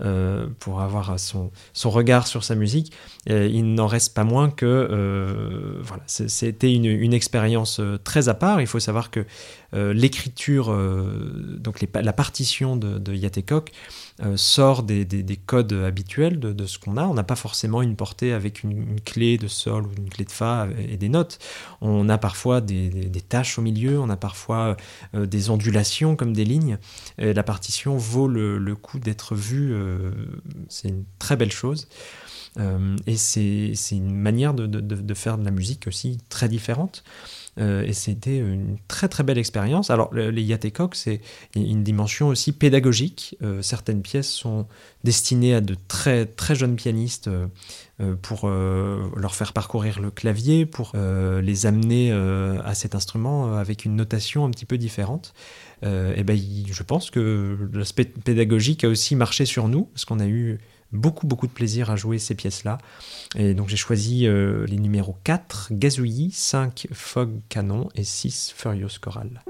euh, pour avoir son, regard sur sa musique. il n'en reste pas moins que euh, voilà, c'était une expérience très à part. Il faut savoir que l'écriture, donc la partition de, de euh, sort des, codes habituels de, ce qu'on a. On n'a pas forcément une portée avec une, clé de sol ou une clé de fa et des notes. On a parfois des, des taches au milieu, on a parfois euh, des ondulations comme des lignes. la partition vaut le, coup d'être vue. Euh, c'est une très belle chose. et c'est une manière de, faire de la musique aussi très différente. Euh, et c'était une très très belle expérience. Alors les Yatekok, c'est une dimension aussi pédagogique. Euh, certaines pièces sont destinées à de très très jeunes pianistes euh, pour leur faire parcourir le clavier, pour les amener à cet instrument avec une notation un petit peu différente. et ben, je pense que l'aspect pédagogique a aussi marché sur nous, parce qu'on a eu beaucoup beaucoup de plaisir à jouer ces pièces-là. Et donc j'ai choisi euh, les numéros 4, Gazouillis, 5, Fog Canon et 6, Furious Choral.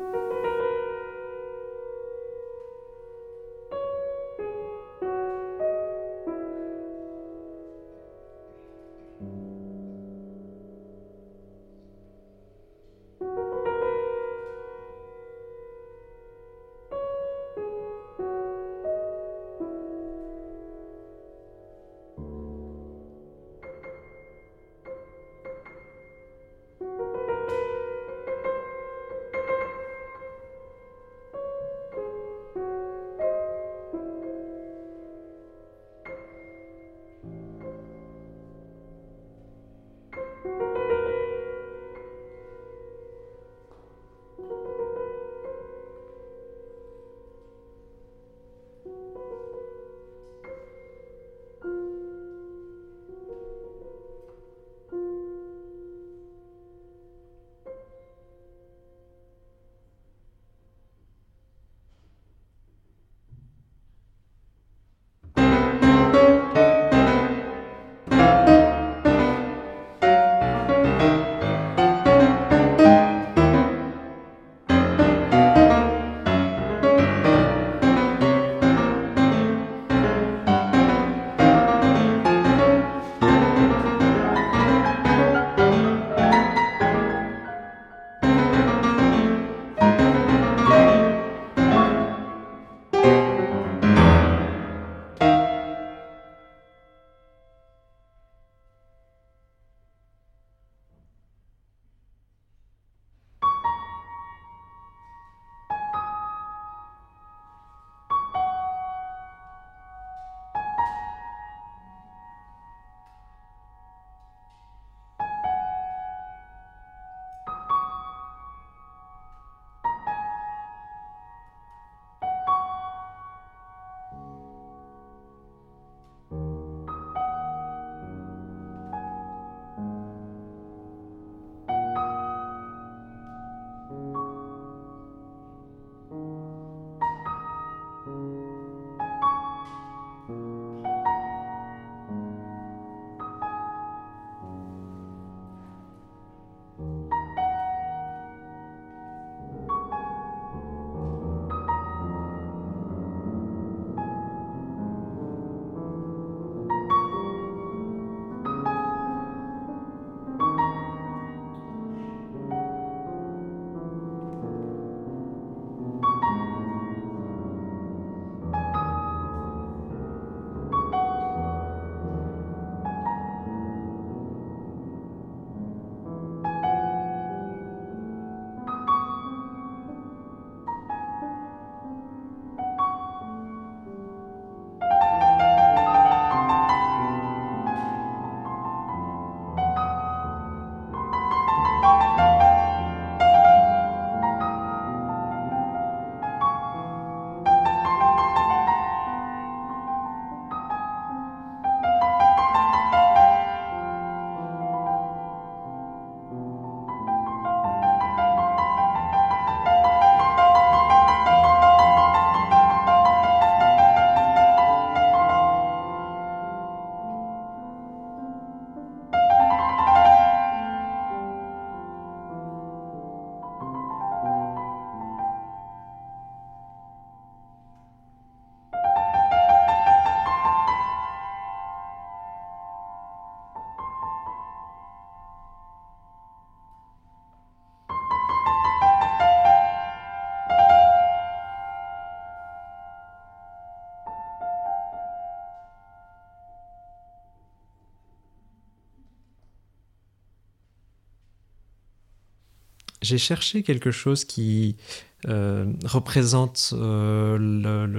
J'ai cherché quelque chose qui représente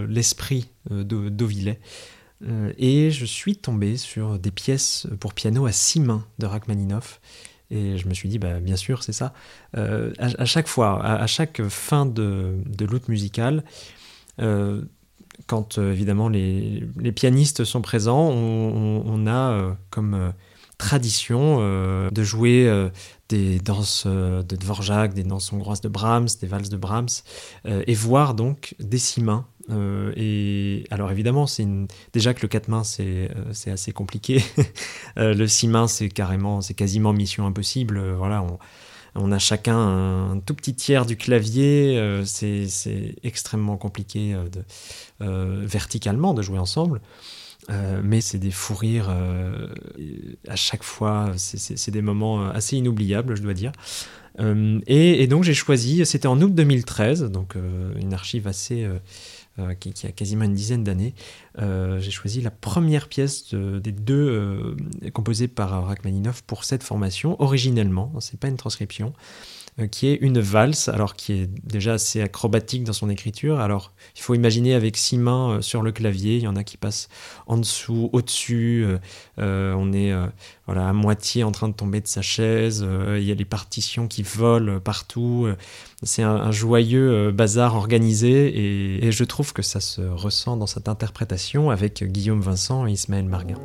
l'esprit de d'Auvillet. et je suis tombé sur des pièces pour piano à six mains de Rachmaninoff. Et je me suis dit, bah, bien sûr, c'est ça. à, chaque fois, à, chaque fin de, de lutte musicale, quand évidemment les, pianistes sont présents, on, a comme tradition euh, de jouer euh, des danses euh, de Dvorak, des danses hongroises de Brahms, des valses de Brahms, et voir donc des six mains. et alors évidemment, c'est déjà que le quatre mains c'est assez compliqué. le six mains c'est carrément, c'est quasiment mission impossible. voilà, on, a chacun un tout petit tiers du clavier, c'est extrêmement compliqué verticalement de jouer ensemble. Euh, mais c'est des fous rires euh, à chaque fois. C'est des moments assez inoubliables, je dois dire. Euh, et, donc j'ai choisi, c'était en août 2013, donc une archive assez qui, a quasiment une dizaine d'années. J'ai choisi la première pièce des deux composées par Rachmaninoff pour cette formation, originellement. C'est pas une transcription. Euh, qui est une valse, alors qui est déjà assez acrobatique dans son écriture. Alors, il faut imaginer avec six mains euh, sur le clavier, il y en a qui passent en dessous, au-dessus. Euh, on est voilà à moitié en train de tomber de sa chaise. il y a les partitions qui volent partout. c'est un, joyeux bazar organisé et je trouve que ça se ressent dans cette interprétation avec Guillaume Vincent et Ismaël Marguin.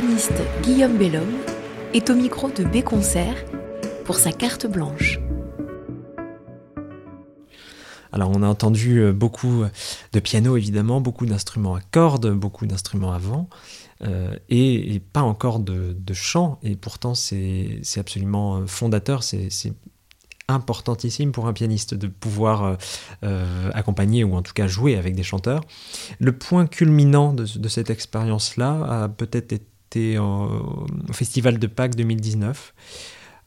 Pianiste Guillaume Bellhomme est au micro de B Concert pour sa carte blanche. Alors on a entendu euh, beaucoup de piano évidemment, beaucoup d'instruments à cordes, beaucoup d'instruments à vent, euh, et, pas encore de, chant, et pourtant c'est absolument euh, fondateur, c'est importantissime pour un pianiste de pouvoir accompagner ou en tout cas jouer avec des chanteurs. Le point culminant de, de cette expérience-là a peut-être été au, Festival de Pâques 2019.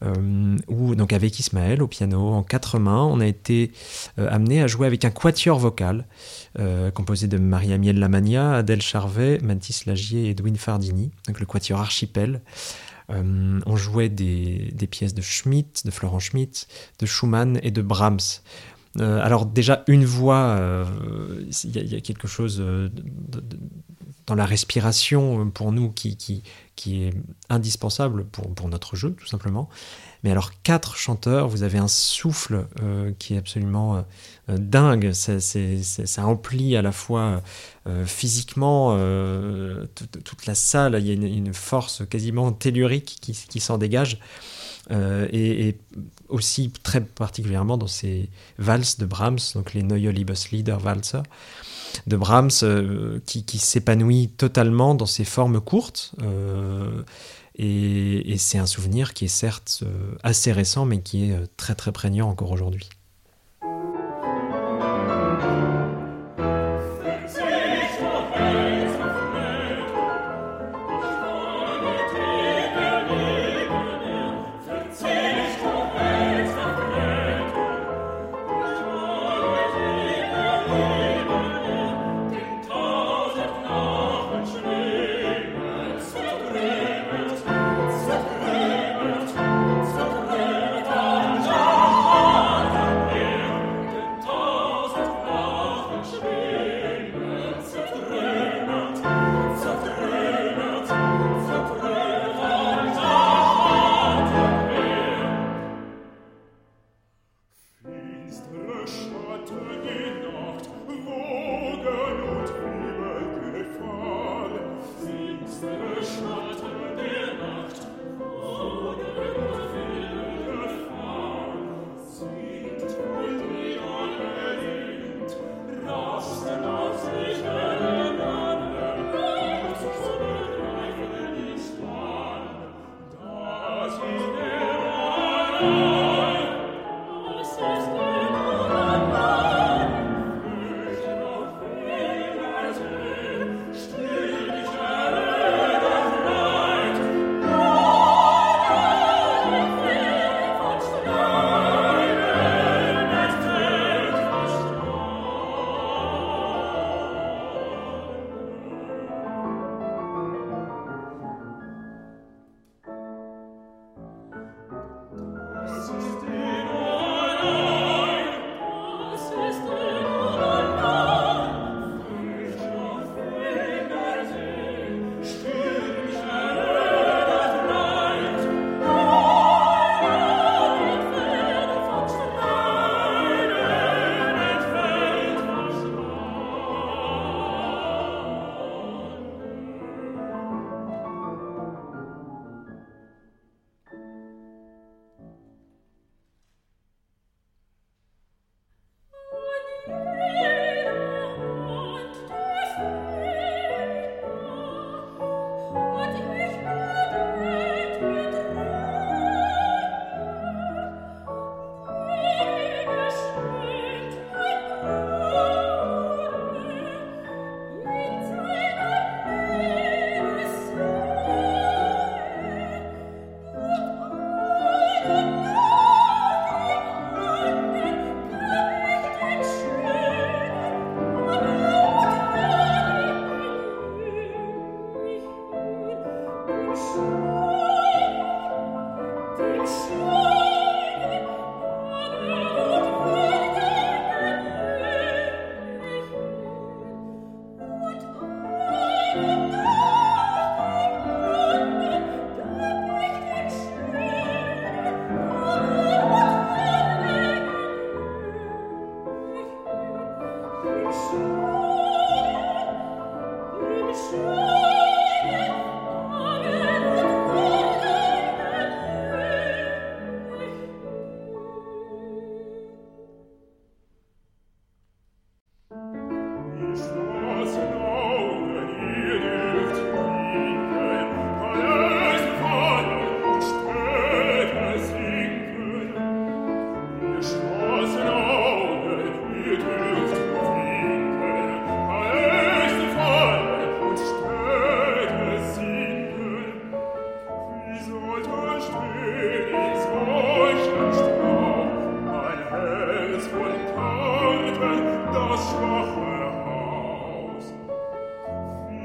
Euh, où, donc avec Ismaël au piano, en quatre mains, on a été euh, amené à jouer avec un quatuor vocal euh, composé de Maria Miel Lamagna, Adèle Charvet, Mathis Lagier et Edwin Fardini, donc le quatuor Archipel. on jouait des, pièces de Schmitt, de Florent Schmitt, de Schumann et de Brahms. alors déjà une voix, il y, a quelque chose dans la respiration euh, pour nous qui, est indispensable pour, notre jeu, tout simplement. Mais alors, quatre chanteurs, vous avez un souffle euh, qui est absolument euh, dingue. Ça, emplit à la fois physiquement toute la salle. Il y a une, force quasiment tellurique qui, s'en dégage. Et, et, aussi très particulièrement dans ces valses de Brahms, donc les Neue Liebeslieder Walzer de Brahms euh, qui, s'épanouit totalement dans ses formes courtes. Euh, et, c'est un souvenir qui est certes euh, assez récent, mais qui est très très prégnant encore aujourd'hui.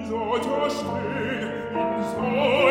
Giorgia schön in Sonne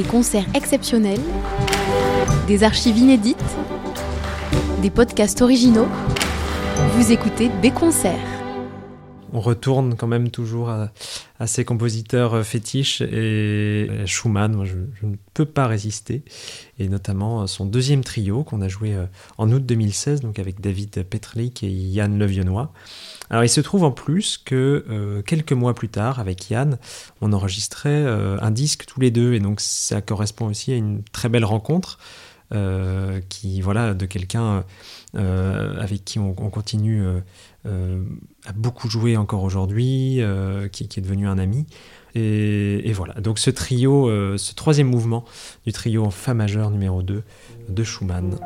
Des concerts exceptionnels, des archives inédites, des podcasts originaux. Vous écoutez B Concerts on retourne quand même toujours à, ces compositeurs euh, fétiches et Schumann, moi je, ne peux pas résister, et notamment euh, son deuxième trio qu'on a joué euh, en août 2016, donc avec David Petlik et Yann Levionnois. Alors il se trouve en plus que quelques mois plus tard, avec Yann, on enregistrait un disque tous les deux, et donc ça correspond aussi à une très belle rencontre. qui voilà de quelqu'un avec qui on, on continue euh, a beaucoup joué encore aujourd'hui, euh, qui, est devenu un ami. Et, voilà, donc ce trio, euh, ce troisième mouvement du trio en Fa majeur numéro 2 de Schumann.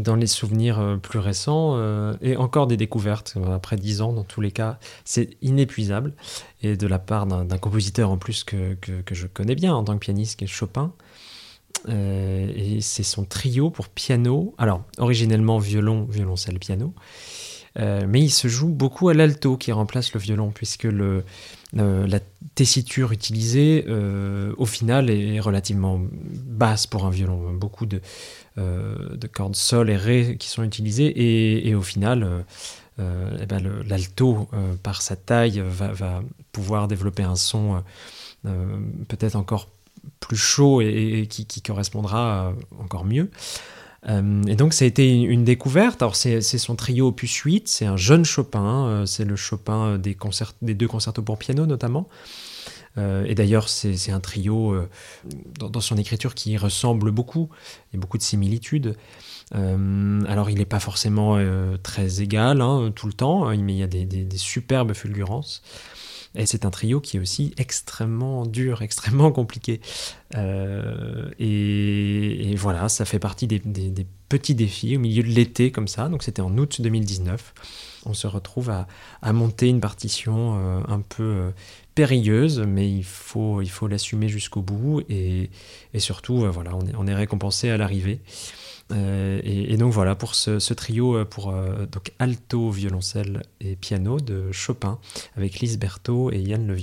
Dans les souvenirs plus récents, et encore des découvertes, après dix ans dans tous les cas, c'est inépuisable, et de la part d'un compositeur en plus que, que, je connais bien en tant que pianiste, qui est Chopin. et c'est son trio pour piano, alors originellement violon, violoncelle, piano, mais il se joue beaucoup à l'alto qui remplace le violon, puisque euh, la tessiture utilisée, euh, au final, est relativement basse pour un violon. Beaucoup de, euh, de cordes sol et ré qui sont utilisées, et, au final, eh ben, l'alto, par sa taille, va, pouvoir développer un son peut-être encore plus chaud et, qui, correspondra encore mieux. Euh, et donc ça a été une découverte. Alors c'est son trio opus 8, c'est un jeune Chopin, euh, c'est le Chopin des, des deux concertos pour piano notamment. Euh, et d'ailleurs, c'est un trio dans, son écriture qui ressemble beaucoup, il y a beaucoup de similitudes. alors, il n'est pas forcément très égal hein, tout le temps, hein, mais il y a des superbes fulgurances. Et c'est un trio qui est aussi extrêmement dur, extrêmement compliqué. Euh, et, voilà, ça fait partie des, petits défis au milieu de l'été comme ça. Donc c'était en août 2019. On se retrouve à, monter une partition euh, un peu euh, périlleuse, mais il faut l'assumer jusqu'au bout et, surtout voilà, on on est récompensé à l'arrivée. Euh, et, donc voilà pour ce, trio euh, pour euh, alto, violoncelle et piano de Chopin avec Lise Berthaud et Yann Le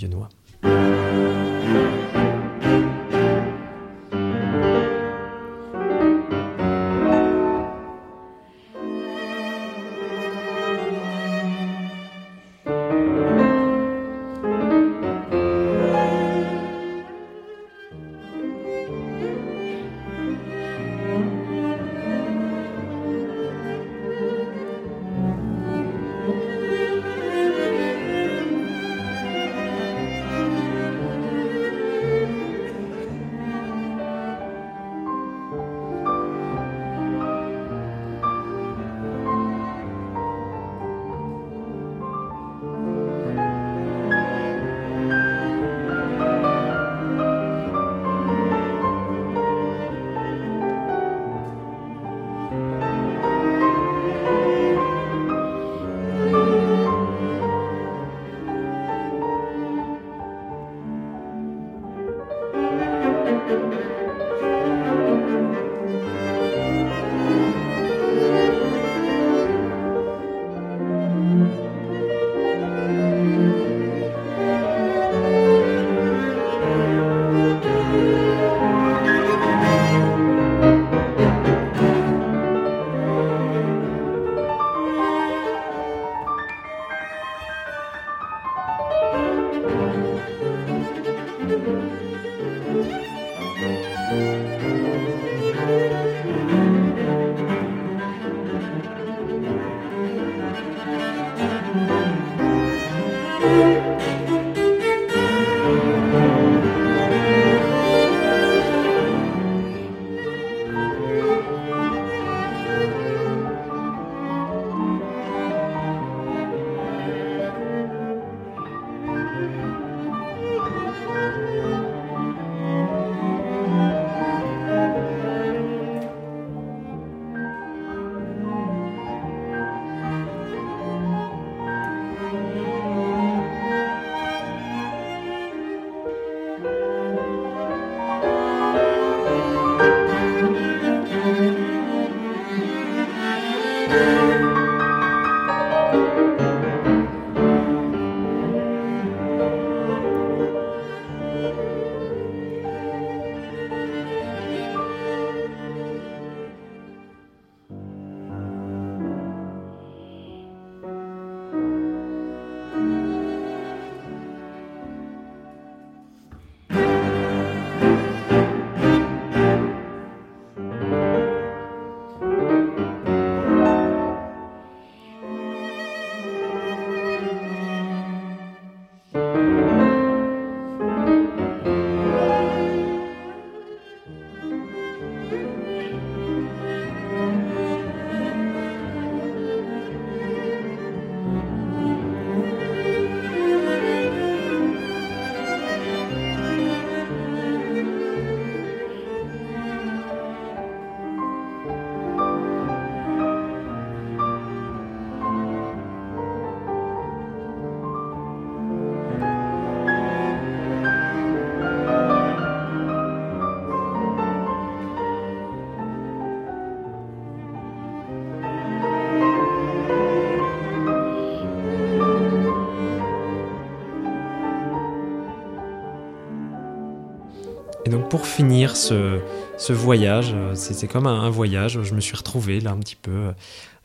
pour finir ce, voyage, c'est comme un, voyage, je me suis retrouvé là un petit peu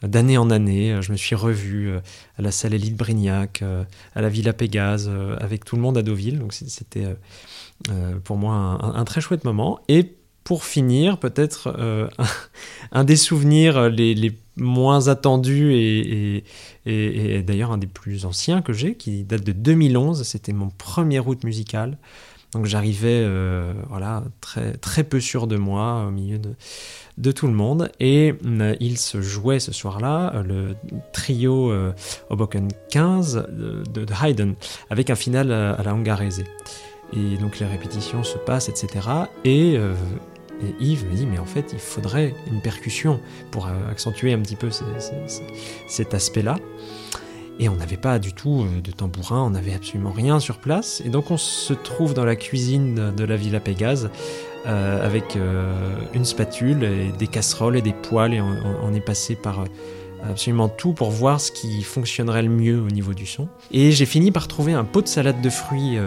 d'année en année. Je me suis revu à la salle Élite Brignac, à la Villa Pégase, avec tout le monde à Deauville. Donc c'était pour moi un, très chouette moment. Et pour finir, peut-être euh, un, des souvenirs les, moins attendus et, d'ailleurs un des plus anciens que j'ai, qui date de 2011. C'était mon premier route musicale. Donc j'arrivais euh, voilà, très, très peu sûr de moi au milieu de, tout le monde. Et euh, il se jouait ce soir-là le trio Hoboken 15 de, Haydn avec un final à, la Hungarese. Et donc les répétitions se passent, etc. Et Yves me dit, mais en fait, il faudrait une percussion pour euh, accentuer un petit peu cet aspect-là. Et on n'avait pas du tout euh, de tambourin, on n'avait absolument rien sur place. Et donc on se trouve dans la cuisine de la Villa Pégase euh, avec une spatule et des casseroles et des poêles. Et on, est passé par absolument tout pour voir ce qui fonctionnerait le mieux au niveau du son. Et j'ai fini par trouver un pot de salade de fruits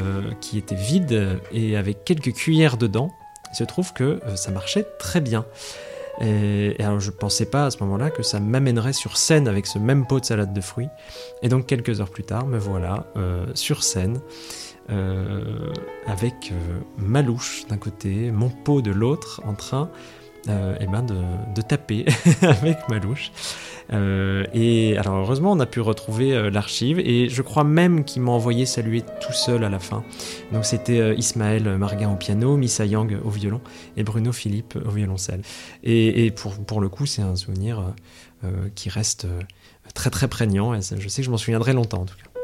qui était vide et avec quelques cuillères dedans. Il se trouve que euh, ça marchait très bien. Et, alors je pensais pas à ce moment-là que ça m'amènerait sur scène avec ce même pot de salade de fruits. Et donc quelques heures plus tard, me voilà euh, sur scène euh, avec ma louche d'un côté, mon pot de l'autre, en train eh ben de, taper avec ma louche. Euh, et alors heureusement, on a pu retrouver euh, l'archive et je crois même qu'il m'a envoyé saluer tout seul à la fin. Donc c'était euh, Ismaël Marguin au piano, Missa Yang au violon et Bruno Philippe au violoncelle. Et, et pour, pour, le coup, c'est un souvenir qui reste très très prégnant et je sais que je m'en souviendrai longtemps en tout cas.